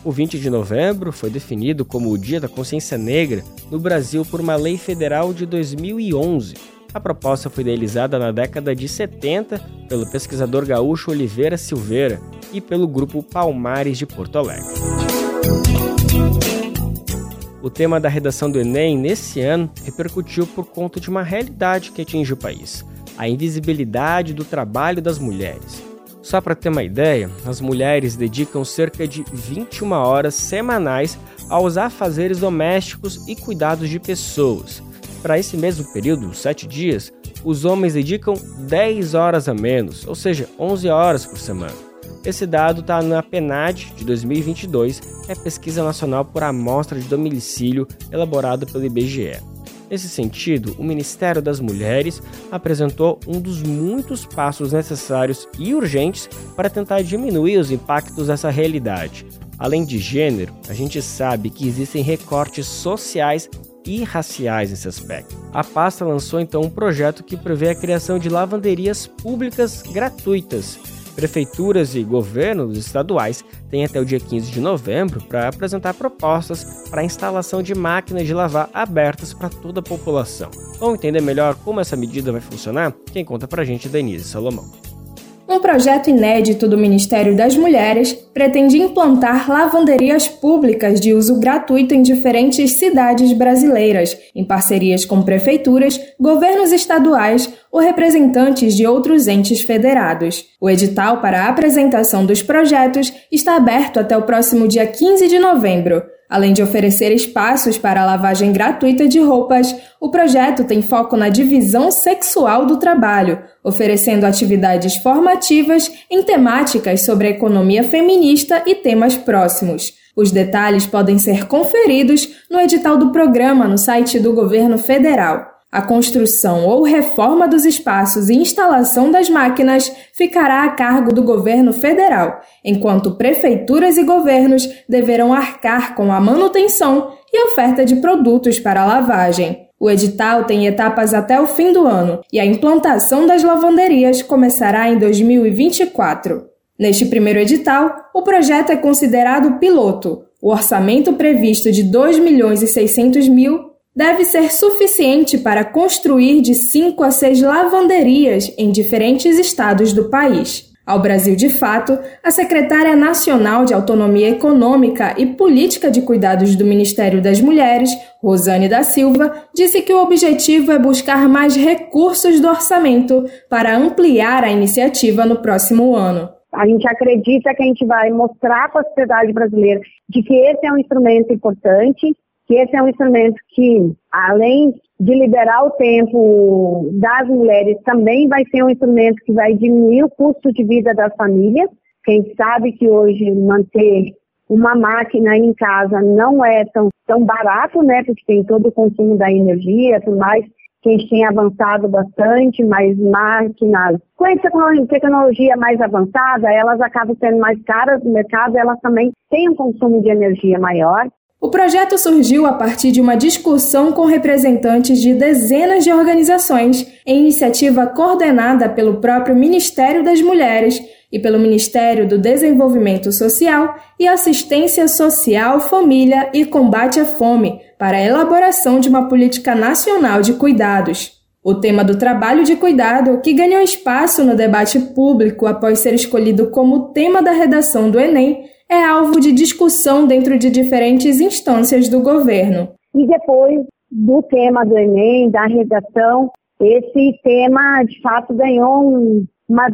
O 20 de novembro foi definido como o Dia da Consciência Negra no Brasil por uma lei federal de 2011. A proposta foi idealizada na década de 70 pelo pesquisador gaúcho Oliveira Silveira e pelo grupo Palmares de Porto Alegre. O tema da redação do Enem nesse ano repercutiu por conta de uma realidade que atinge o país: a invisibilidade do trabalho das mulheres. Só para ter uma ideia, as mulheres dedicam cerca de 21 horas semanais aos afazeres domésticos e cuidados de pessoas. Para esse mesmo período, 7 dias, os homens dedicam 10 horas a menos, ou seja, 11 horas por semana. Esse dado está na PNAD de 2022, é Pesquisa Nacional por Amostra de Domicílio elaborada pelo IBGE. Nesse sentido, o Ministério das Mulheres apresentou um dos muitos passos necessários e urgentes para tentar diminuir os impactos dessa realidade. Além de gênero, a gente sabe que existem recortes sociais e raciais nesse aspecto. A pasta lançou então um projeto que prevê a criação de lavanderias públicas gratuitas Prefeituras e governos estaduais têm até o dia 15 de novembro para apresentar propostas para a instalação de máquinas de lavar abertas para toda a população. Vamos entender melhor como essa medida vai funcionar? Quem conta para a gente é Denise Salomão. Um projeto inédito do Ministério das Mulheres pretende implantar lavanderias públicas de uso gratuito em diferentes cidades brasileiras, em parcerias com prefeituras, governos estaduais ou representantes de outros entes federados. O edital para a apresentação dos projetos está aberto até o próximo dia 15 de novembro. Além de oferecer espaços para a lavagem gratuita de roupas, o projeto tem foco na divisão sexual do trabalho, oferecendo atividades formativas em temáticas sobre a economia feminista e temas próximos. Os detalhes podem ser conferidos no edital do programa no site do governo federal. A construção ou reforma dos espaços e instalação das máquinas ficará a cargo do governo federal, enquanto prefeituras e governos deverão arcar com a manutenção e oferta de produtos para lavagem. O edital tem etapas até o fim do ano e a implantação das lavanderias começará em 2024. Neste primeiro edital, o projeto é considerado piloto. O orçamento previsto de 2 milhões e 600 mil deve ser suficiente para construir de 5 a 6 lavanderias em diferentes estados do país. Ao Brasil de Fato, a secretária nacional de Autonomia Econômica e Política de Cuidados do Ministério das Mulheres, Rosane da Silva, disse que o objetivo é buscar mais recursos do orçamento para ampliar a iniciativa no próximo ano. A gente acredita que a gente vai mostrar para a sociedade brasileira de que esse é um instrumento importante, que esse é um instrumento que, além de liberar o tempo das mulheres também vai ser um instrumento que vai diminuir o custo de vida das famílias. Quem sabe que hoje manter uma máquina em casa não é tão, tão barato, né? Porque tem todo o consumo da energia, tudo mais. Que a gente tem avançado bastante, mas máquinas com tecnologia mais avançada, elas acabam sendo mais caras no mercado, elas também têm um consumo de energia maior. O projeto surgiu a partir de uma discussão com representantes de dezenas de organizações, em iniciativa coordenada pelo próprio Ministério das Mulheres e pelo Ministério do Desenvolvimento Social e Assistência Social, Família e Combate à Fome, para a elaboração de uma política nacional de cuidados. O tema do trabalho de cuidado, que ganhou espaço no debate público após ser escolhido como tema da redação do Enem, é alvo de discussão dentro de diferentes instâncias do governo. E depois do tema do Enem, da redação, esse tema de fato ganhou um, uma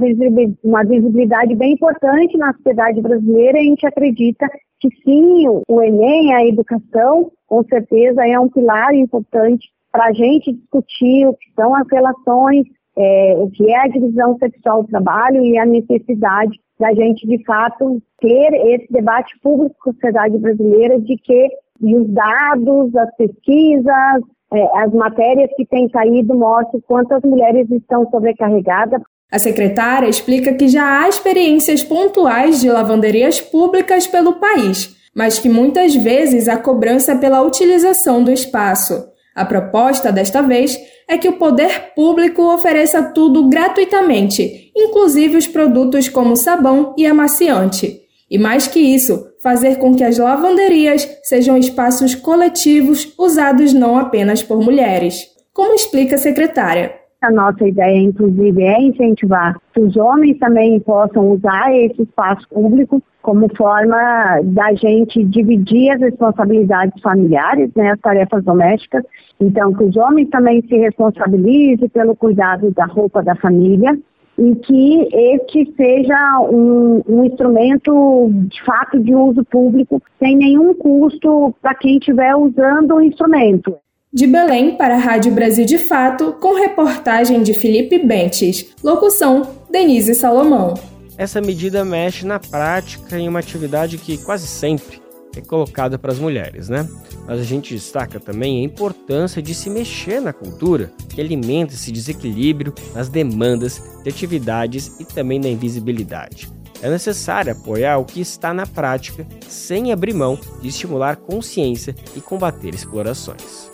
visibilidade bem importante na sociedade brasileira e a gente acredita que sim, o Enem, a educação, com certeza é um pilar importante para a gente discutir o que são as relações, é, o que é a divisão sexual do trabalho e a necessidade da gente, de fato, ter esse debate público com a sociedade brasileira de que os dados, as pesquisas, é, as matérias que têm saído mostram quantas mulheres estão sobrecarregadas. A secretária explica que já há experiências pontuais de lavanderias públicas pelo país, mas que muitas vezes há cobrança pela utilização do espaço. A proposta desta vez é que o poder público ofereça tudo gratuitamente, inclusive os produtos como sabão e amaciante. E mais que isso, fazer com que as lavanderias sejam espaços coletivos usados não apenas por mulheres. Como explica a secretária? A nossa ideia, inclusive, é incentivar que os homens também possam usar esse espaço público como forma da gente dividir as responsabilidades familiares, né, as tarefas domésticas. Então, que os homens também se responsabilizem pelo cuidado da roupa da família e que este seja um, um instrumento de fato de uso público sem nenhum custo para quem estiver usando o instrumento. De Belém para a Rádio Brasil de Fato, com reportagem de Felipe Bentes. Locução: Denise Salomão. Essa medida mexe na prática em uma atividade que quase sempre é colocada para as mulheres, né? Mas a gente destaca também a importância de se mexer na cultura que alimenta esse desequilíbrio nas demandas de atividades e também na invisibilidade. É necessário apoiar o que está na prática sem abrir mão de estimular consciência e combater explorações.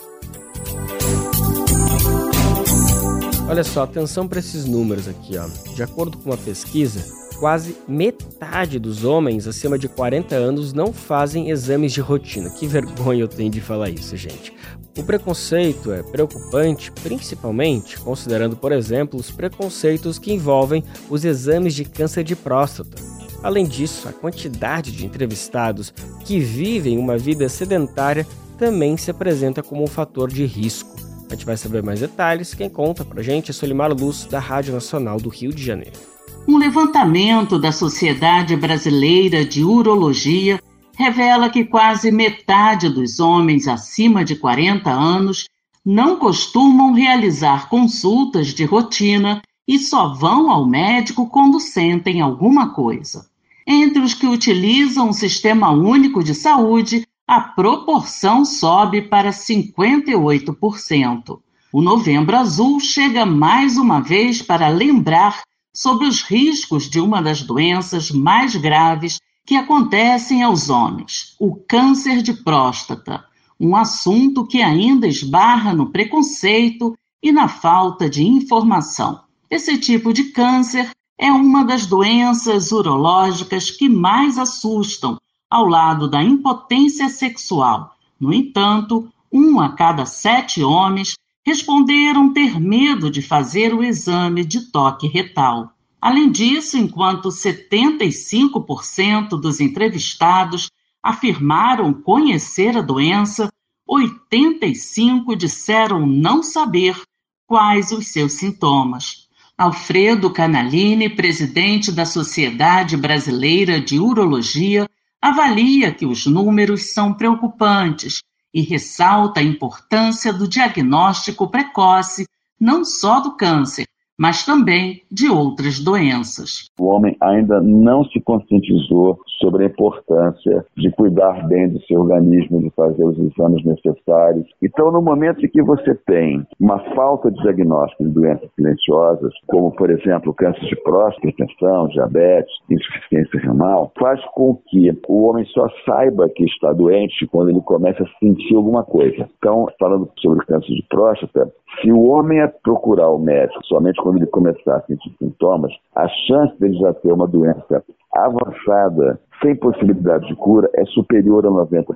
Olha só, atenção para esses números aqui, ó. De acordo com uma pesquisa, quase metade dos homens acima de 40 anos não fazem exames de rotina. Que vergonha eu tenho de falar isso, gente. O preconceito é preocupante, principalmente considerando, por exemplo, os preconceitos que envolvem os exames de câncer de próstata. Além disso, a quantidade de entrevistados que vivem uma vida sedentária também se apresenta como um fator de risco. A gente vai saber mais detalhes. Quem conta pra gente é Solimar Luz, da Rádio Nacional do Rio de Janeiro. Um levantamento da Sociedade Brasileira de Urologia revela que quase metade dos homens acima de 40 anos não costumam realizar consultas de rotina e só vão ao médico quando sentem alguma coisa. Entre os que utilizam o Sistema Único de Saúde, a proporção sobe para 58%. O Novembro Azul chega mais uma vez para lembrar sobre os riscos de uma das doenças mais graves que acontecem aos homens, o câncer de próstata, um assunto que ainda esbarra no preconceito e na falta de informação. Esse tipo de câncer é uma das doenças urológicas que mais assustam ao lado da impotência sexual. No entanto, um a cada sete homens responderam ter medo de fazer o exame de toque retal. Além disso, enquanto 75% dos entrevistados afirmaram conhecer a doença, 85 disseram não saber quais os seus sintomas. Alfredo Canalini, presidente da Sociedade Brasileira de Urologia, avalia que os números são preocupantes e ressalta a importância do diagnóstico precoce, não só do câncer, mas também de outras doenças. O homem ainda não se conscientizou sobre a importância de cuidar bem do seu organismo, de fazer os exames necessários. Então, no momento em que você tem uma falta de diagnóstico de doenças silenciosas, como, por exemplo, câncer de próstata, hipertensão, diabetes, insuficiência renal, faz com que o homem só saiba que está doente quando ele começa a sentir alguma coisa. Então, falando sobre câncer de próstata, se o homem é procurar o médico somente quando ele começar a sentir sintomas, a chance dele já ter uma doença avançada, sem possibilidade de cura, é superior a 90%.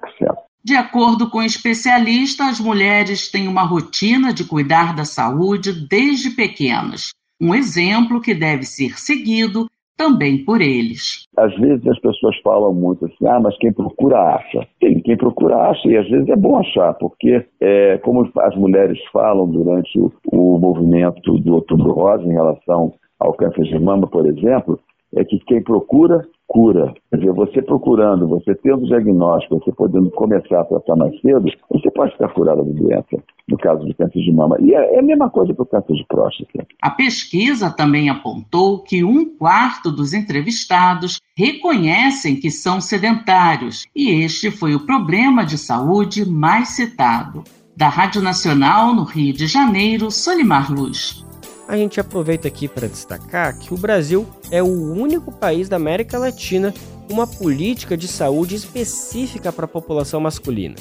De acordo com o especialista, as mulheres têm uma rotina de cuidar da saúde desde pequenas. Um exemplo que deve ser seguido também por eles. Às vezes as pessoas falam muito assim, ah, mas quem procura acha. Tem quem procura acha e às vezes é bom achar, porque é, como as mulheres falam durante o, o movimento do Outubro Rosa em relação ao câncer de mama, por exemplo, é que quem procura cura. Quer dizer, você procurando, você tendo diagnóstico, você podendo começar a tratar mais cedo, você pode ficar curado da doença, no caso do câncer de mama. E é, é a mesma coisa para o câncer de próstata. A pesquisa também apontou que um quarto dos entrevistados reconhecem que são sedentários, e este foi o problema de saúde mais citado. Da Rádio Nacional, no Rio de Janeiro, Solimar Luz a gente aproveita aqui para destacar que o Brasil é o único país da América Latina com uma política de saúde específica para a população masculina.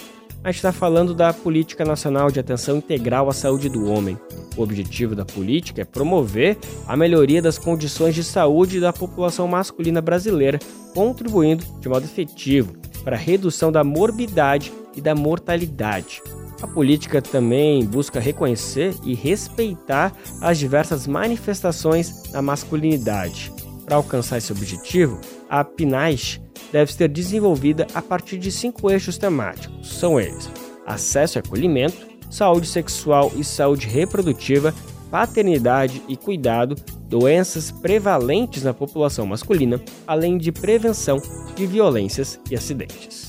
A gente está falando da Política Nacional de Atenção Integral à Saúde do Homem. O objetivo da política é promover a melhoria das condições de saúde da população masculina brasileira, contribuindo de modo efetivo para a redução da morbidade e da mortalidade. A política também busca reconhecer e respeitar as diversas manifestações da masculinidade. Para alcançar esse objetivo, a PNAES deve ser desenvolvida a partir de cinco eixos temáticos. São eles: acesso e acolhimento, saúde sexual e saúde reprodutiva, paternidade e cuidado, doenças prevalentes na população masculina, além de prevenção de violências e acidentes.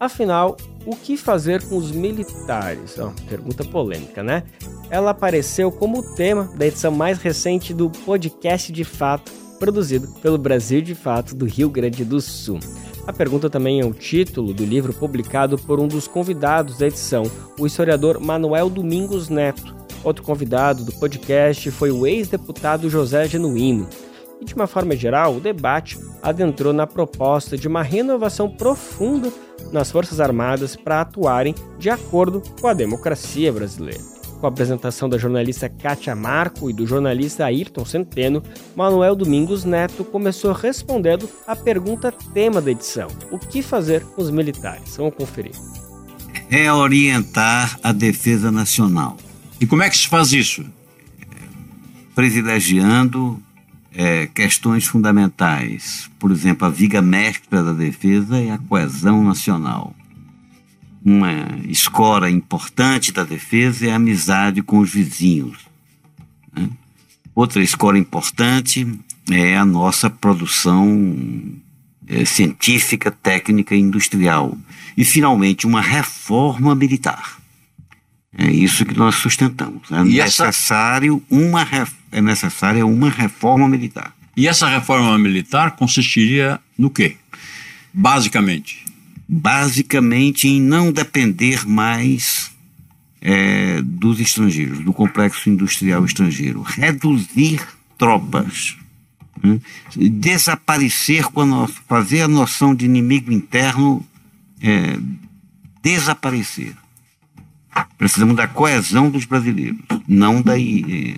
Afinal, o que fazer com os militares? Oh, pergunta polêmica, né? Ela apareceu como tema da edição mais recente do podcast de fato, produzido pelo Brasil de Fato do Rio Grande do Sul. A pergunta também é o título do livro publicado por um dos convidados da edição, o historiador Manuel Domingos Neto, Outro convidado do podcast foi o ex-deputado José Genuíno. E de uma forma geral, o debate adentrou na proposta de uma renovação profunda nas Forças Armadas para atuarem de acordo com a democracia brasileira. Com a apresentação da jornalista Kátia Marco e do jornalista Ayrton Centeno, Manuel Domingos Neto começou respondendo a pergunta tema da edição: o que fazer com os militares? Vamos conferir. É orientar a defesa nacional e como é que se faz isso? Privilegiando é, questões fundamentais. Por exemplo, a viga mestra da defesa é a coesão nacional. Uma escora importante da defesa é a amizade com os vizinhos. Né? Outra escora importante é a nossa produção é, científica, técnica e industrial. E, finalmente, uma reforma militar. É isso que nós sustentamos. É e necessário essa... uma é necessária uma reforma militar. E essa reforma militar consistiria no quê? Basicamente. Basicamente em não depender mais é, dos estrangeiros, do complexo industrial estrangeiro. Reduzir tropas. Né? Desaparecer, quando fazer a noção de inimigo interno é, desaparecer. Precisamos da coesão dos brasileiros, não daí.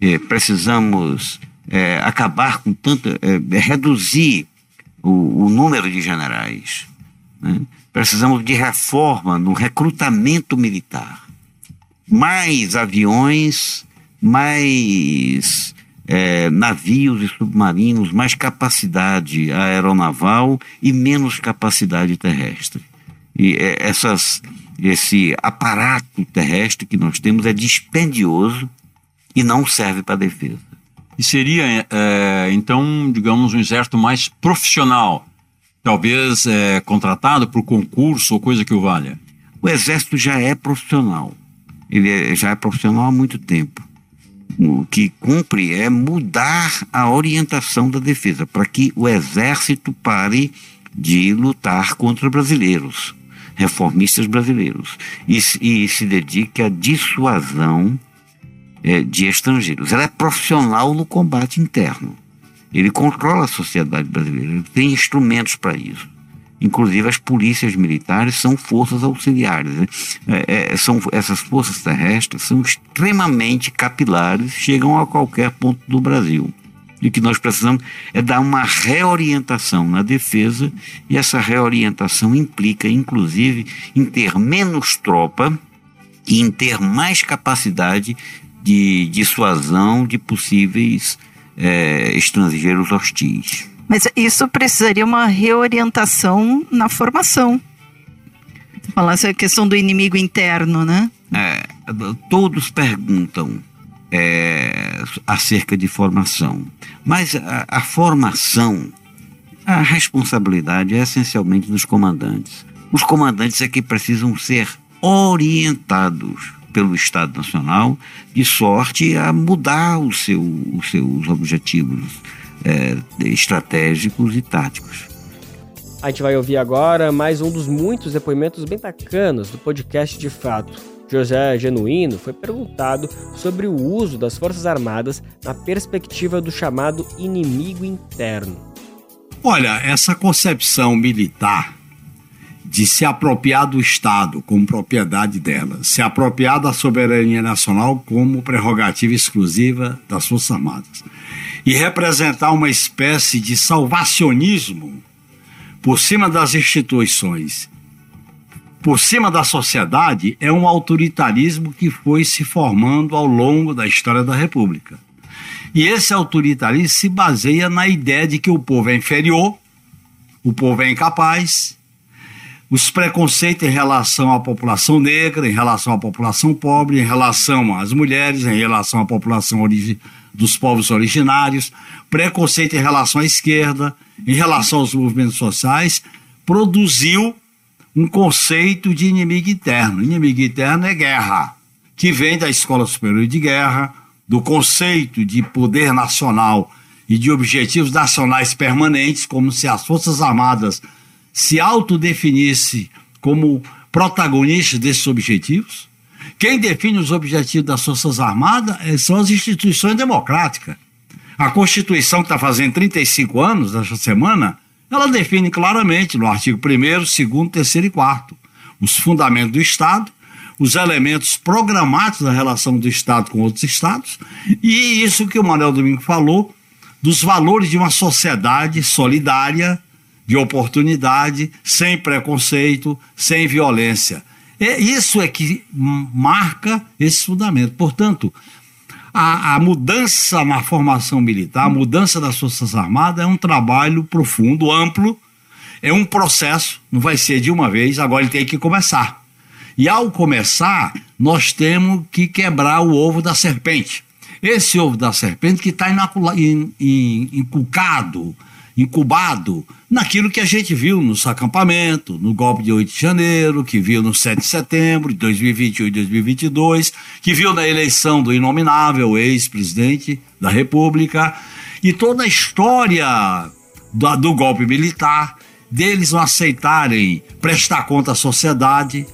É, é, precisamos é, acabar com tanta. É, reduzir o, o, número de generais. Né? Precisamos de reforma no recrutamento militar. Mais aviões, mais é, navios e submarinos, mais capacidade aeronaval e menos capacidade terrestre. E é, essas, esse aparato terrestre que nós temos é dispendioso e não serve para defesa. E seria, é, então, digamos, um exército mais profissional, talvez é, contratado por concurso ou coisa que o valha? O exército já é profissional. Ele é, já é profissional há muito tempo. O que cumpre é mudar a orientação da defesa para que o exército pare de lutar contra brasileiros reformistas brasileiros e, e se dedique à dissuasão é, de estrangeiros. Ela é profissional no combate interno. Ele controla a sociedade brasileira, ele tem instrumentos para isso. Inclusive as polícias militares são forças auxiliares. Né? É, é, são, essas forças terrestres são extremamente capilares, chegam a qualquer ponto do Brasil. E o que nós precisamos é dar uma reorientação na defesa, e essa reorientação implica, inclusive, em ter menos tropa e em ter mais capacidade de dissuasão de possíveis é, estrangeiros hostis. Mas isso precisaria uma reorientação na formação. Falar essa questão do inimigo interno, né? É, todos perguntam é, acerca de formação. Mas a, a formação, a responsabilidade é essencialmente dos comandantes. Os comandantes é que precisam ser orientados pelo Estado Nacional de sorte a mudar o seu, os seus objetivos é, estratégicos e táticos. A gente vai ouvir agora mais um dos muitos depoimentos bem bacanas do podcast de fato. José Genuíno foi perguntado sobre o uso das Forças Armadas na perspectiva do chamado inimigo interno. Olha, essa concepção militar de se apropriar do Estado como propriedade dela, se apropriar da soberania nacional como prerrogativa exclusiva das Forças Armadas e representar uma espécie de salvacionismo por cima das instituições por cima da sociedade é um autoritarismo que foi se formando ao longo da história da República. E esse autoritarismo se baseia na ideia de que o povo é inferior, o povo é incapaz, os preconceitos em relação à população negra, em relação à população pobre, em relação às mulheres, em relação à população dos povos originários, preconceito em relação à esquerda, em relação aos movimentos sociais, produziu um conceito de inimigo interno. Inimigo interno é guerra, que vem da Escola Superior de Guerra, do conceito de poder nacional e de objetivos nacionais permanentes, como se as Forças Armadas se autodefinisse como protagonistas desses objetivos. Quem define os objetivos das Forças Armadas eh, são as instituições democráticas. A Constituição, que está fazendo 35 anos esta semana, ela define claramente no artigo 1, 2, 3 e 4 os fundamentos do Estado, os elementos programáticos da relação do Estado com outros Estados e isso que o Manuel Domingo falou dos valores de uma sociedade solidária, de oportunidade, sem preconceito, sem violência. É, isso é que marca esse fundamento. Portanto, a, a, mudança na formação militar, a mudança das Forças Armadas é um trabalho profundo, amplo, é um processo, não vai ser de uma vez, agora ele tem que começar. E ao começar, nós temos que quebrar o ovo da serpente. Esse ovo da serpente que está inculcado, incubado naquilo que a gente viu nos acampamentos, no golpe de 8 de janeiro, que viu no 7 de setembro de 2021 e 2022, que viu na eleição do inominável ex-presidente da República, e toda a história do, do golpe militar, deles não aceitarem prestar conta à sociedade.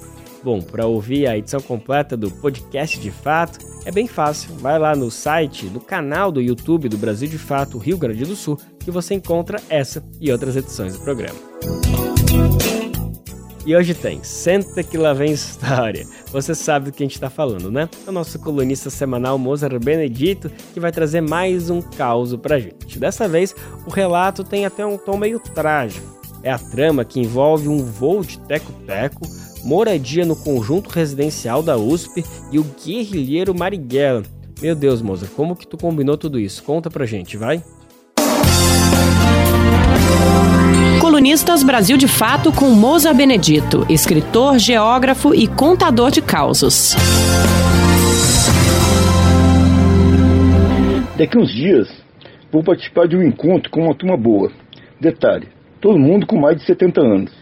Bom, para ouvir a edição completa do podcast de fato, é bem fácil. Vai lá no site, no canal do YouTube do Brasil de Fato Rio Grande do Sul, que você encontra essa e outras edições do programa. E hoje tem Senta que lá vem história. Você sabe do que a gente está falando, né? É o nosso colunista semanal Mozart Benedito que vai trazer mais um caos pra gente. Dessa vez, o relato tem até um tom meio trágico. É a trama que envolve um voo de teco-teco, moradia no conjunto residencial da USP e o guerrilheiro Marighella. Meu Deus, Mozart, como que tu combinou tudo isso? Conta pra gente, vai. Colunistas Brasil de Fato com Moza Benedito, escritor, geógrafo e contador de causos. Daqui uns dias vou participar de um encontro com uma turma boa. Detalhe: todo mundo com mais de 70 anos.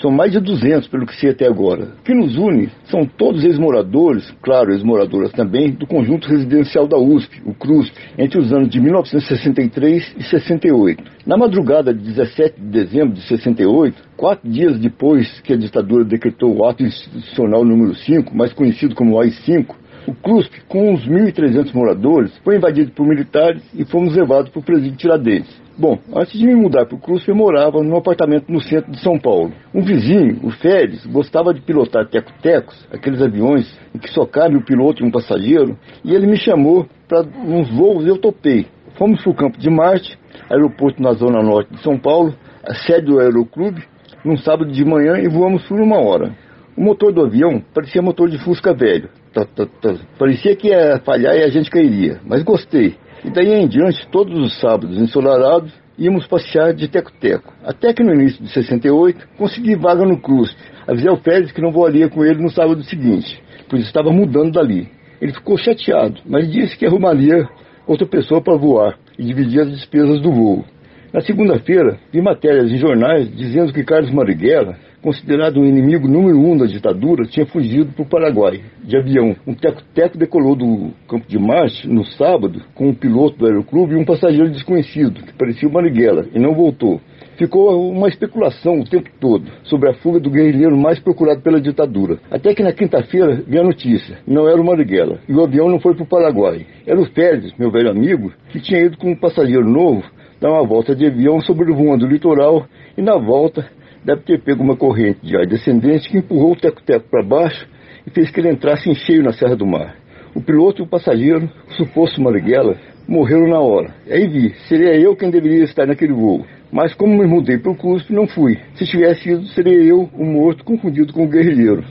São mais de 200, pelo que sei até agora. O que nos une são todos ex-moradores, claro, ex-moradoras também, do conjunto residencial da USP, o CRUSP, entre os anos de 1963 e 68. Na madrugada de 17 de dezembro de 68, quatro dias depois que a ditadura decretou o ato institucional número 5, mais conhecido como AI-5, o CRUSP, com uns 1.300 moradores, foi invadido por militares e fomos levados para o presídio Tiradentes. Bom, antes de me mudar para o Cruz, eu morava num apartamento no centro de São Paulo. Um vizinho, o Férez, gostava de pilotar teco-tecos, aqueles aviões em que só cabe o piloto e um passageiro, e ele me chamou para uns voos e eu topei. Fomos para o Campo de Marte, aeroporto na zona norte de São Paulo, a sede do Aeroclube, num sábado de manhã e voamos por uma hora. O motor do avião parecia motor de Fusca velho. Tá, tá, tá. Parecia que ia falhar e a gente cairia, mas gostei. E daí em diante, todos os sábados ensolarados, íamos passear de teco-teco. Até que no início de 68, consegui vaga no CRUSP. Avisei ao Félix que não voaria com ele no sábado seguinte, pois estava mudando dali. Ele ficou chateado, mas disse que arrumaria outra pessoa para voar e dividir as despesas do voo. Na segunda-feira, vi matérias em jornais dizendo que Carlos Marighella considerado um inimigo número um da ditadura, tinha fugido para o Paraguai, de avião. Um teco-teco decolou do campo de Marte no sábado com um piloto do aeroclube e um passageiro desconhecido, que parecia o Marighella, e não voltou. Ficou uma especulação o tempo todo sobre a fuga do guerrilheiro mais procurado pela ditadura. Até que na quinta-feira veio a notícia. Não era o Marighella. E o avião não foi para o Paraguai. Era o Félix, meu velho amigo, que tinha ido com um passageiro novo dar uma volta de avião sobrevoando o litoral e na volta deve ter pego uma corrente de ar descendente que empurrou o teco-teco para baixo e fez que ele entrasse em cheio na Serra do Mar. O piloto e o passageiro, o suposto Marighella, morreram na hora. Aí vi, seria eu quem deveria estar naquele voo. Mas como me mudei para o CUSP, não fui. Se tivesse ido, seria eu, o morto, confundido com o guerrilheiro.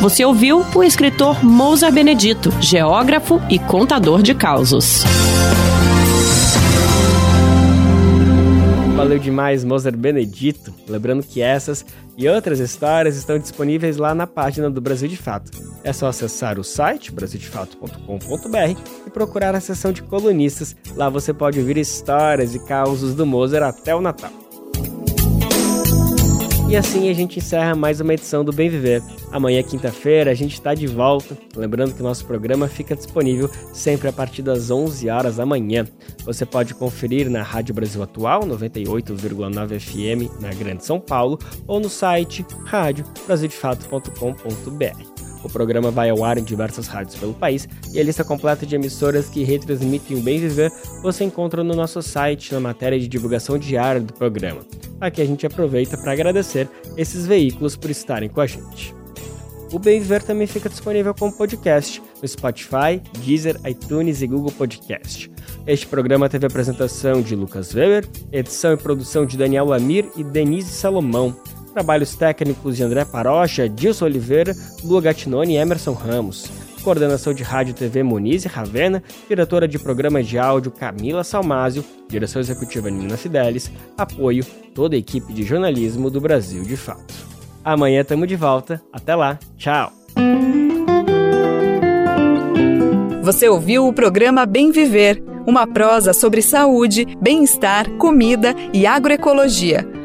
Você ouviu o escritor Mousa Benedito, geógrafo e contador de causos. Valeu demais, Mozart Benedito. Lembrando que essas e outras histórias estão disponíveis lá na página do Brasil de Fato. É só acessar o site brasildefato.com.br e procurar a seção de colunistas. Lá você pode ouvir histórias e causos do Mozart até o Natal. E assim a gente encerra mais uma edição do Bem Viver. Amanhã, quinta-feira, a gente está de volta. Lembrando que o nosso programa fica disponível sempre a partir das 11 horas da manhã. Você pode conferir na Rádio Brasil Atual, 98,9 FM, na Grande São Paulo, ou no site radiobrasildefato.com.br. O programa vai ao ar em diversas rádios pelo país e a lista completa de emissoras que retransmitem o Bem Viver você encontra no nosso site na matéria de divulgação diária do programa. Aqui a gente aproveita para agradecer esses veículos por estarem com a gente. O Bem Viver também fica disponível como podcast no Spotify, Deezer, iTunes e Google Podcast. Este programa teve apresentação de Lucas Weber, edição e produção de Daniel Lamir e Denise Salomão. Trabalhos técnicos de André Parocha, Dilson Oliveira, Lua Gattinoni e Emerson Ramos. Coordenação de Rádio TV Monize Ravena, diretora de programas de áudio Camila Salmásio, direção executiva Nina Fidelis, apoio toda a equipe de jornalismo do Brasil de Fato. Amanhã estamos de volta. Até lá. Tchau. Você ouviu o programa Bem Viver, uma prosa sobre saúde, bem-estar, comida e agroecologia